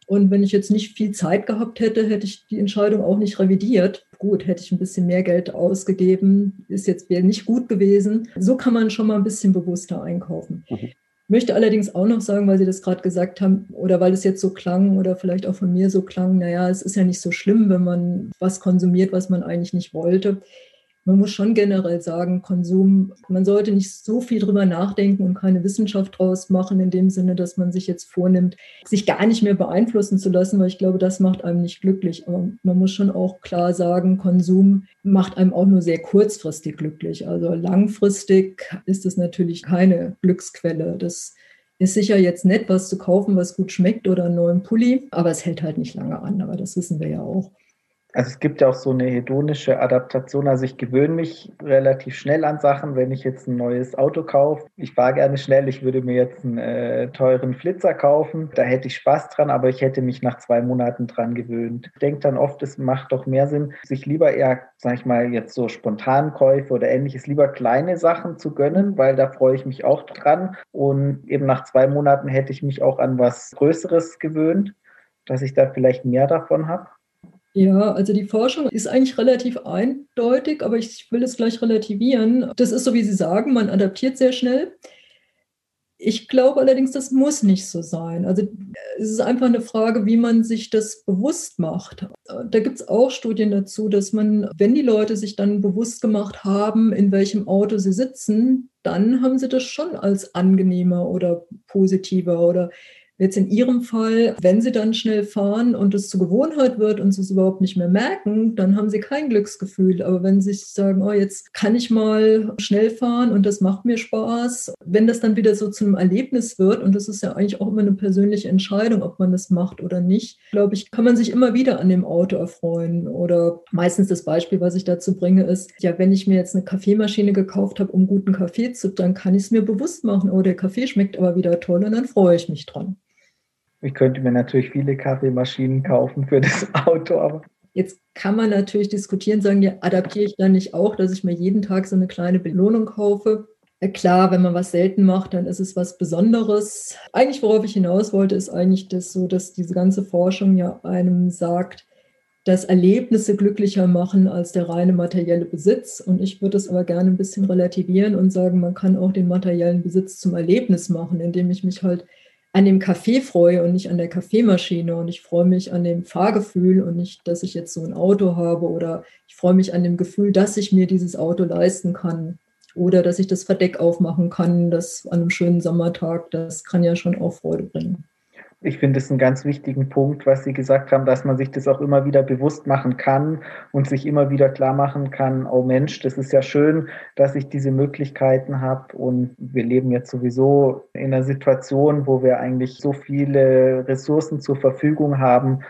Und wenn ich jetzt nicht viel Zeit gehabt hätte, hätte ich die Entscheidung auch nicht revidiert. Gut, hätte ich ein bisschen mehr Geld ausgegeben, ist jetzt wäre nicht gut gewesen. So kann man schon mal ein bisschen bewusster einkaufen. Mhm. Möchte allerdings auch noch sagen, weil Sie das gerade gesagt haben, oder weil es jetzt so klang oder vielleicht auch von mir so klang, naja, es ist ja nicht so schlimm, wenn man was konsumiert, was man eigentlich nicht wollte man muss schon generell sagen, Konsum, man sollte nicht so viel drüber nachdenken und keine Wissenschaft draus machen, in dem Sinne, dass man sich jetzt vornimmt, sich gar nicht mehr beeinflussen zu lassen, weil ich glaube, das macht einem nicht glücklich. Aber man muss schon auch klar sagen, Konsum macht einem auch nur sehr kurzfristig glücklich. Also langfristig ist es natürlich keine Glücksquelle. Das ist sicher jetzt nett, was zu kaufen, was gut schmeckt oder einen neuen Pulli, aber es hält halt nicht lange an. Aber das wissen wir ja auch. Also es gibt ja auch so eine hedonische Adaptation. Also ich gewöhne mich relativ schnell an Sachen, wenn ich jetzt ein neues Auto kaufe. Ich fahre gerne schnell, ich würde mir jetzt einen äh, teuren Flitzer kaufen. Da hätte ich Spaß dran, aber ich hätte mich nach zwei Monaten dran gewöhnt. Ich denke dann oft, es macht doch mehr Sinn, sich lieber eher, sag ich mal, jetzt so Spontankäufe oder ähnliches, lieber kleine Sachen zu gönnen, weil da freue ich mich auch dran. Und eben nach zwei Monaten hätte ich mich auch an was Größeres gewöhnt, dass ich da vielleicht mehr davon habe. Ja, also die Forschung ist eigentlich relativ eindeutig, aber ich will es gleich relativieren. Das ist so, wie Sie sagen, man adaptiert sehr schnell. Ich glaube allerdings, das muss nicht so sein. Also es ist einfach eine Frage, wie man sich das bewusst macht. Da gibt es auch Studien dazu, dass man, wenn die Leute sich dann bewusst gemacht haben, in welchem Auto sie sitzen, dann haben sie das schon als angenehmer oder positiver oder Jetzt in Ihrem Fall, wenn Sie dann schnell fahren und es zur Gewohnheit wird und Sie es überhaupt nicht mehr merken, dann haben Sie kein Glücksgefühl. Aber wenn Sie sagen, oh, jetzt kann ich mal schnell fahren und das macht mir Spaß, wenn das dann wieder so zu einem Erlebnis wird, und das ist ja eigentlich auch immer eine persönliche Entscheidung, ob man das macht oder nicht, glaube ich, kann man sich immer wieder an dem Auto erfreuen. Oder meistens das Beispiel, was ich dazu bringe, ist, ja, wenn ich mir jetzt eine Kaffeemaschine gekauft habe, um guten Kaffee zu, dann kann ich es mir bewusst machen, oh, der Kaffee schmeckt aber wieder toll und dann freue ich mich dran. Ich könnte mir natürlich viele Kaffeemaschinen kaufen für das Auto, aber. Jetzt kann man natürlich diskutieren, sagen, ja, adaptiere ich dann nicht auch, dass ich mir jeden Tag so eine kleine Belohnung kaufe? Klar, wenn man was selten macht, dann ist es was Besonderes. Eigentlich, worauf ich hinaus wollte, ist eigentlich das so, dass diese ganze Forschung ja einem sagt, dass Erlebnisse glücklicher machen als der reine materielle Besitz. Und ich würde es aber gerne ein bisschen relativieren und sagen, man kann auch den materiellen Besitz zum Erlebnis machen, indem ich mich halt an dem Kaffee freue und nicht an der Kaffeemaschine. Und ich freue mich an dem Fahrgefühl und nicht, dass ich jetzt so ein Auto habe oder ich freue mich an dem Gefühl, dass ich mir dieses Auto leisten kann oder dass ich das Verdeck aufmachen kann, das an einem schönen Sommertag, das kann ja schon auch Freude bringen. Ich finde es einen ganz wichtigen Punkt, was Sie gesagt haben, dass man sich das auch immer wieder bewusst machen kann und sich immer wieder klar machen kann, oh Mensch, das ist ja schön, dass ich diese Möglichkeiten habe. Und wir leben jetzt sowieso in einer Situation, wo wir eigentlich so viele Ressourcen zur Verfügung haben.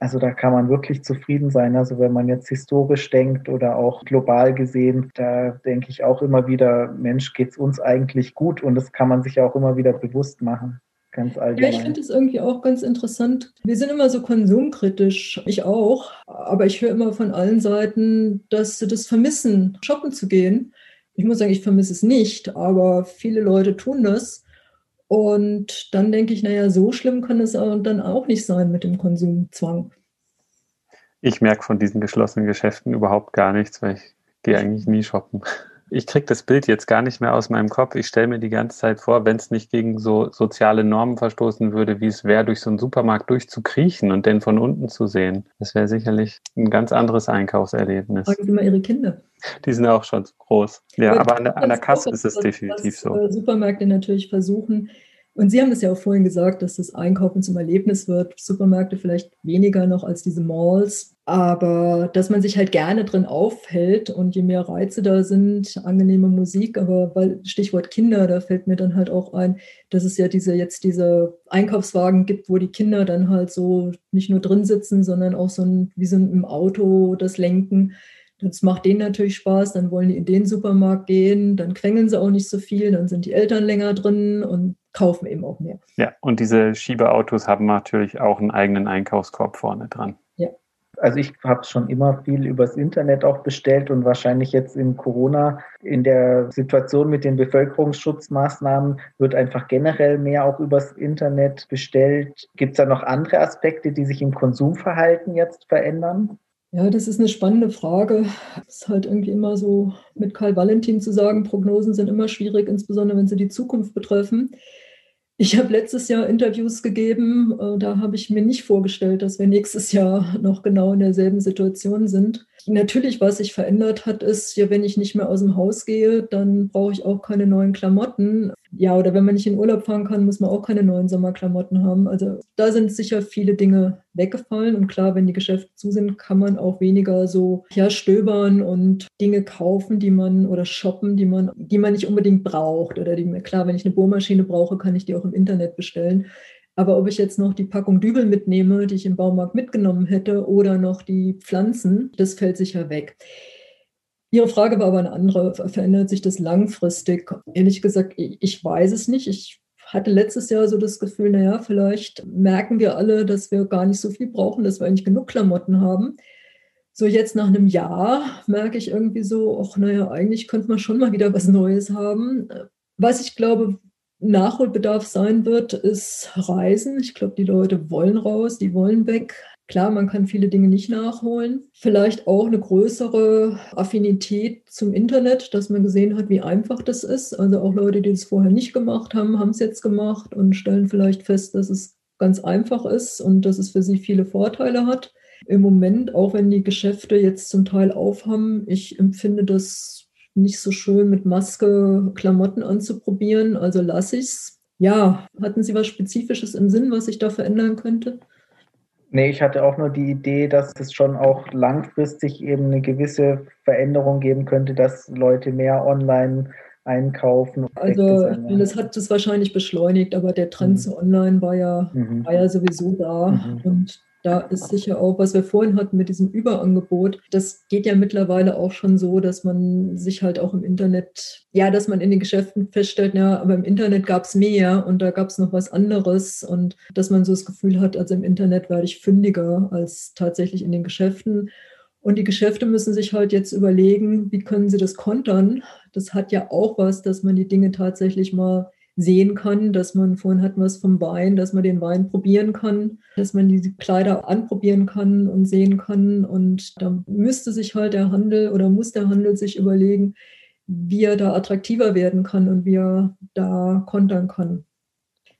Also da kann man wirklich zufrieden sein. Also wenn man jetzt historisch denkt oder auch global gesehen, da denke ich auch immer wieder, Mensch, geht es uns eigentlich gut? Und das kann man sich auch immer wieder bewusst machen ganz allgemein. Ja, ich finde es irgendwie auch ganz interessant. Wir sind immer so konsumkritisch, ich auch, aber ich höre immer von allen Seiten, dass sie das vermissen, shoppen zu gehen. Ich muss sagen, ich vermisse es nicht, aber viele Leute tun das. Und dann denke ich, naja, so schlimm kann es dann auch nicht sein mit dem Konsumzwang. Ich merke von diesen geschlossenen Geschäften überhaupt gar nichts, weil ich gehe eigentlich nie shoppen ich kriege das Bild jetzt gar nicht mehr aus meinem Kopf. Ich stelle mir die ganze Zeit vor, wenn es nicht gegen so soziale Normen verstoßen würde, wie es wäre, durch so einen Supermarkt durchzukriechen und den von unten zu sehen. Das wäre sicherlich ein ganz anderes Einkaufserlebnis. Fragen Sie mal Ihre Kinder. Die sind auch schon groß. Ja, aber, an, der, an der Kasse ist es definitiv so. Supermärkte natürlich versuchen, und Sie haben es ja auch vorhin gesagt, dass das Einkaufen zum Erlebnis wird. Supermärkte vielleicht weniger noch als diese Malls, aber dass man sich halt gerne drin aufhält und je mehr Reize da sind, angenehme Musik, aber weil Stichwort Kinder, da fällt mir dann halt auch ein, dass es ja diese jetzt diese Einkaufswagen gibt, wo die Kinder dann halt so nicht nur drin sitzen, sondern auch so ein, wie so ein Auto das lenken. Das macht denen natürlich Spaß, dann wollen die in den Supermarkt gehen, dann quengeln sie auch nicht so viel, dann sind die Eltern länger drin und kaufen eben auch mehr. Ja, und diese Schiebeautos haben natürlich auch einen eigenen Einkaufskorb vorne dran. Ja. Also ich habe schon immer viel übers Internet auch bestellt und wahrscheinlich jetzt in Corona, in der Situation mit den Bevölkerungsschutzmaßnahmen, wird einfach generell mehr auch übers Internet bestellt. Gibt es da noch andere Aspekte, die sich im Konsumverhalten jetzt verändern? Ja, das ist eine spannende Frage. Es ist halt irgendwie immer so mit Karl Valentin zu sagen, Prognosen sind immer schwierig, insbesondere wenn sie die Zukunft betreffen. Ich habe letztes Jahr Interviews gegeben, äh, da habe ich mir nicht vorgestellt, dass wir nächstes Jahr noch genau in derselben Situation sind. Natürlich, was sich verändert hat, ist ja, wenn ich nicht mehr aus dem Haus gehe, dann brauche ich auch keine neuen Klamotten. Ja, oder wenn man nicht in Urlaub fahren kann, muss man auch keine neuen Sommerklamotten haben. Also da sind sicher viele Dinge weggefallen. Und klar, wenn die Geschäfte zu sind, kann man auch weniger so ja, stöbern und Dinge kaufen, die man oder shoppen, die man, die man nicht unbedingt braucht. Oder die, klar, wenn ich eine Bohrmaschine brauche, kann ich die auch im Internet bestellen. Aber ob ich jetzt noch die Packung Dübel mitnehme, die ich im Baumarkt mitgenommen hätte, oder noch die Pflanzen, das fällt sicher weg. Ihre Frage war aber eine andere. Verändert sich das langfristig? Ehrlich gesagt, ich weiß es nicht. Ich hatte letztes Jahr so das Gefühl, naja, vielleicht merken wir alle, dass wir gar nicht so viel brauchen, dass wir eigentlich genug Klamotten haben. So jetzt nach einem Jahr merke ich irgendwie so, ach naja, eigentlich könnte man schon mal wieder was Neues haben. Was ich glaube, Nachholbedarf sein wird, ist Reisen. Ich glaube, die Leute wollen raus, die wollen weg. Klar, man kann viele Dinge nicht nachholen. Vielleicht auch eine größere Affinität zum Internet, dass man gesehen hat, wie einfach das ist. Also auch Leute, die das vorher nicht gemacht haben, haben es jetzt gemacht und stellen vielleicht fest, dass es ganz einfach ist und dass es für sie viele Vorteile hat. Im Moment, auch wenn die Geschäfte jetzt zum Teil aufhaben, ich empfinde das nicht so schön mit Maske Klamotten anzuprobieren, also lasse ich es. Ja, hatten Sie was Spezifisches im Sinn, was sich da verändern könnte? Nee, ich hatte auch nur die Idee, dass es schon auch langfristig eben eine gewisse Veränderung geben könnte, dass Leute mehr online einkaufen. Also das hat es wahrscheinlich beschleunigt, aber der Trend mhm. zu online war ja, mhm. war ja sowieso da. Mhm. Und da ist sicher auch, was wir vorhin hatten mit diesem Überangebot, das geht ja mittlerweile auch schon so, dass man sich halt auch im Internet, ja, dass man in den Geschäften feststellt, ja, aber im Internet gab es mehr und da gab es noch was anderes und dass man so das Gefühl hat, also im Internet werde ich fündiger als tatsächlich in den Geschäften. Und die Geschäfte müssen sich halt jetzt überlegen, wie können sie das kontern. Das hat ja auch was, dass man die Dinge tatsächlich mal sehen kann, dass man vorhin hatten wir es vom Wein, dass man den Wein probieren kann, dass man die Kleider anprobieren kann und sehen kann. Und da müsste sich halt der Handel oder muss der Handel sich überlegen, wie er da attraktiver werden kann und wie er da kontern kann.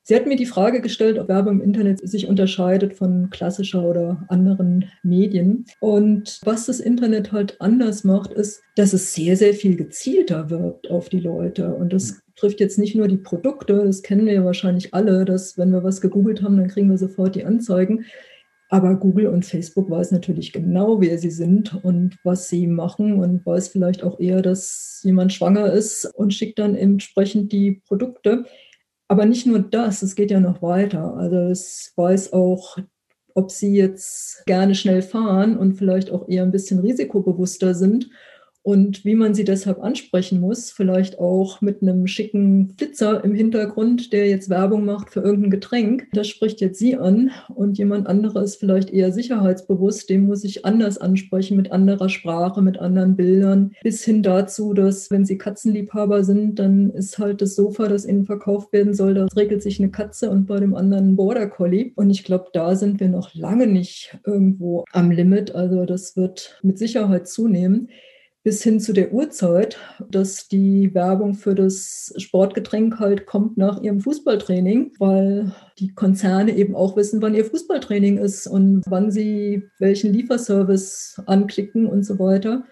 Sie hat mir die Frage gestellt, ob Werbung im Internet sich unterscheidet von klassischer oder anderen Medien. Und was das Internet halt anders macht, ist, dass es sehr, sehr viel gezielter wirkt auf die Leute. Und das trifft jetzt nicht nur die Produkte, das kennen wir ja wahrscheinlich alle, dass wenn wir was gegoogelt haben, dann kriegen wir sofort die Anzeigen. Aber Google und Facebook weiß natürlich genau, wer sie sind und was sie machen und weiß vielleicht auch eher, dass jemand schwanger ist und schickt dann entsprechend die Produkte. Aber nicht nur das, es geht ja noch weiter. Also es weiß auch, ob sie jetzt gerne schnell fahren und vielleicht auch eher ein bisschen risikobewusster sind und wie man sie deshalb ansprechen muss, vielleicht auch mit einem schicken Flitzer im Hintergrund, der jetzt Werbung macht für irgendein Getränk. Das spricht jetzt sie an und jemand anderes ist vielleicht eher sicherheitsbewusst, dem muss ich anders ansprechen mit anderer Sprache, mit anderen Bildern, bis hin dazu, dass wenn sie Katzenliebhaber sind, dann ist halt das Sofa, das ihnen verkauft werden soll, da regelt sich eine Katze und bei dem anderen ein Border Collie. Und ich glaube, da sind wir noch lange nicht irgendwo am Limit. Also das wird mit Sicherheit zunehmen bis hin zu der Uhrzeit, dass die Werbung für das Sportgetränk halt kommt nach ihrem Fußballtraining, weil die Konzerne eben auch wissen, wann ihr Fußballtraining ist und wann sie welchen Lieferservice anklicken und so weiter.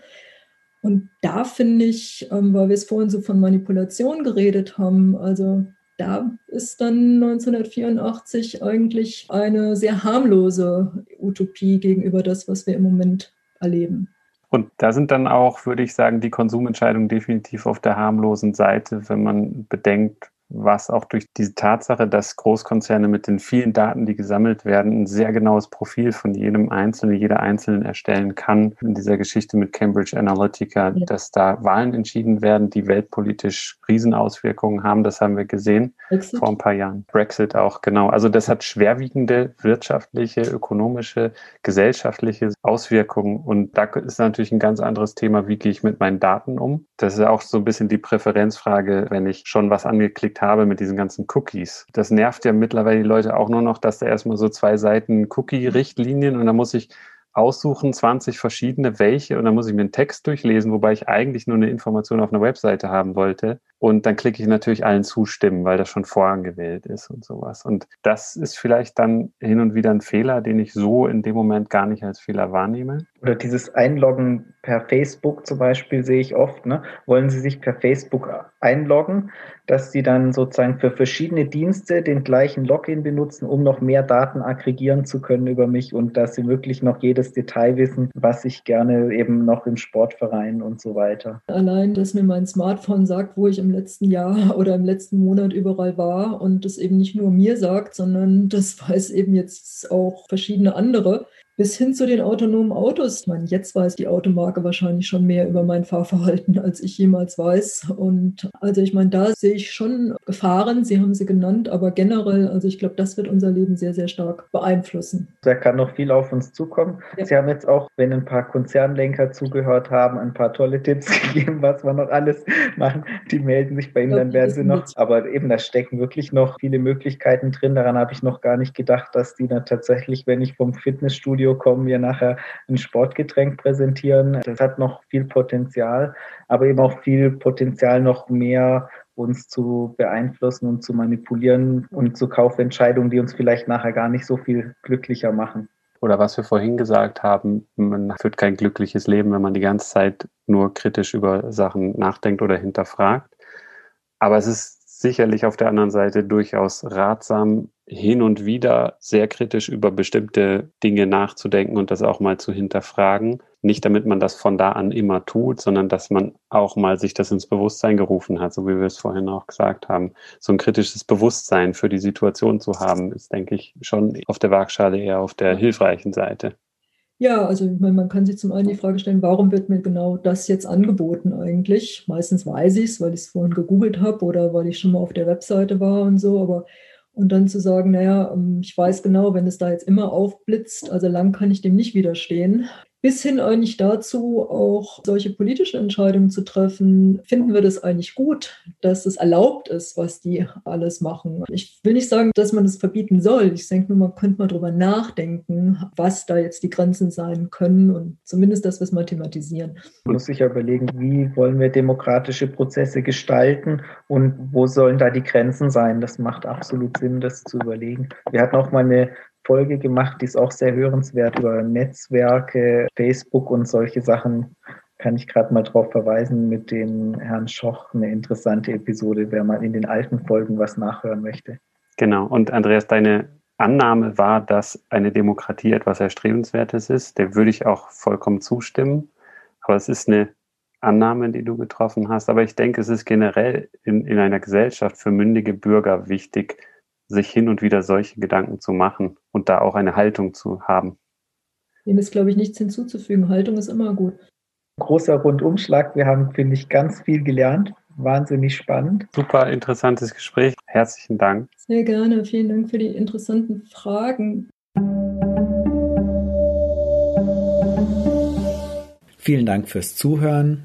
Und da finde ich, ähm, weil wir es vorhin so von Manipulation geredet haben, also da ist dann 1984 eigentlich eine sehr harmlose Utopie gegenüber das, was wir im Moment erleben. Und da sind dann auch, würde ich sagen, die Konsumentscheidungen definitiv auf der harmlosen Seite, wenn man bedenkt, was auch durch diese Tatsache, dass Großkonzerne mit den vielen Daten, die gesammelt werden, ein sehr genaues Profil von jedem Einzelnen, jeder Einzelnen erstellen kann. In dieser Geschichte mit Cambridge Analytica, ja. dass da Wahlen entschieden werden, die weltpolitisch Riesenauswirkungen haben, das haben wir gesehen Brexit. vor ein paar Jahren. Brexit auch, genau. Also das hat schwerwiegende wirtschaftliche, ökonomische, gesellschaftliche Auswirkungen. Und da ist natürlich ein ganz anderes Thema, wie gehe ich mit meinen Daten um. Das ist auch so ein bisschen die Präferenzfrage, wenn ich schon was angeklickt mitgekriegt habe mit diesen ganzen Cookies. Das nervt ja mittlerweile die Leute auch nur noch, dass da erstmal so zwei Seiten Cookie-Richtlinien und dann muss ich aussuchen, 20 verschiedene welche und dann muss ich mir einen Text durchlesen, wobei ich eigentlich nur eine Information auf einer Webseite haben wollte. Und dann klicke ich natürlich allen zustimmen, weil das schon vorangewählt ist und sowas. Und das ist vielleicht dann hin und wieder ein Fehler, den ich so in dem Moment gar nicht als Fehler wahrnehme. Oder dieses Einloggen per Facebook zum Beispiel sehe ich oft. Ne? Wollen Sie sich per Facebook einloggen, dass Sie dann sozusagen für verschiedene Dienste den gleichen Login benutzen, um noch mehr Daten aggregieren zu können über mich und dass Sie wirklich noch jedes Detail wissen, was ich gerne eben noch im Sportverein und so weiter. Allein, dass mir mein Smartphone sagt, wo ich im letzten Jahr oder im letzten Monat überall war und das eben nicht nur mir sagt, sondern das weiß eben jetzt auch verschiedene andere bis hin zu den autonomen Autos. Ich meine, jetzt weiß die Automarke wahrscheinlich schon mehr über mein Fahrverhalten, als ich jemals weiß. Und also ich meine, da sehe ich schon Gefahren, Sie haben sie genannt, aber generell, also ich glaube, das wird unser Leben sehr, sehr stark beeinflussen. Da kann noch viel auf uns zukommen. Ja. Sie haben jetzt auch, wenn ein paar Konzernlenker zugehört haben, ein paar tolle Tipps gegeben, was wir noch alles machen. Die melden sich bei Ihnen, dann werden sie noch. Aber eben, da stecken wirklich noch viele Möglichkeiten drin. Daran habe ich noch gar nicht gedacht, dass die dann tatsächlich, wenn ich vom Fitnessstudio Studio kommen, wir nachher ein Sportgetränk präsentieren. Das hat noch viel Potenzial, aber eben auch viel Potenzial, noch mehr uns zu beeinflussen und zu manipulieren und zu Kaufentscheidungen, die uns vielleicht nachher gar nicht so viel glücklicher machen. Oder was wir vorhin gesagt haben, man führt kein glückliches Leben, wenn man die ganze Zeit nur kritisch über Sachen nachdenkt oder hinterfragt. Aber es ist sicherlich auf der anderen Seite durchaus ratsam, hin und wieder sehr kritisch über bestimmte Dinge nachzudenken und das auch mal zu hinterfragen. Nicht damit man das von da an immer tut, sondern dass man auch mal sich das ins Bewusstsein gerufen hat, so wie wir es vorhin auch gesagt haben. So ein kritisches Bewusstsein für die Situation zu haben, ist, denke ich, schon auf der Waagschale eher auf der hilfreichen Seite. Ja, also ich meine, man kann sich zum einen die Frage stellen, warum wird mir genau das jetzt angeboten eigentlich? Meistens weiß ich es, weil ich es vorhin gegoogelt habe oder weil ich schon mal auf der Webseite war und so, aber und dann zu sagen, naja, ähm, ich weiß genau, wenn es da jetzt immer aufblitzt, also lang kann ich dem nicht widerstehen bis hin eigentlich dazu, auch solche politischen Entscheidungen zu treffen. Finden wir das eigentlich gut, dass es erlaubt ist, was die alles machen? Ich will nicht sagen, dass man das verbieten soll. Ich denke nur, man könnte mal drüber nachdenken, was da jetzt die Grenzen sein können und zumindest, dass wir es mal thematisieren. Man muss sich ja überlegen, wie wollen wir demokratische Prozesse gestalten und wo sollen da die Grenzen sein? Das macht absolut Sinn, das zu überlegen. Wir hatten auch mal eine Folge gemacht, die ist auch sehr hörenswert über Netzwerke, Facebook und solche Sachen. Kann ich gerade mal drauf verweisen mit dem Herrn Schoch. Eine interessante Episode, wer mal in den alten Folgen was nachhören möchte. Genau. Und Andreas, deine Annahme war, dass eine Demokratie etwas Erstrebenswertes ist. Der würde ich auch vollkommen zustimmen. Aber es ist eine Annahme, die du getroffen hast. Aber ich denke, es ist generell in, in einer Gesellschaft für mündige Bürger wichtig, sich hin und wieder solche Gedanken zu machen und da auch eine Haltung zu haben. Dem ist, glaube ich, nichts hinzuzufügen. Haltung ist immer gut. Großer Rundumschlag. Wir haben, finde ich, ganz viel gelernt. Wahnsinnig spannend. Super interessantes Gespräch. Herzlichen Dank. Sehr gerne. Vielen Dank für die interessanten Fragen. Vielen Dank fürs Zuhören.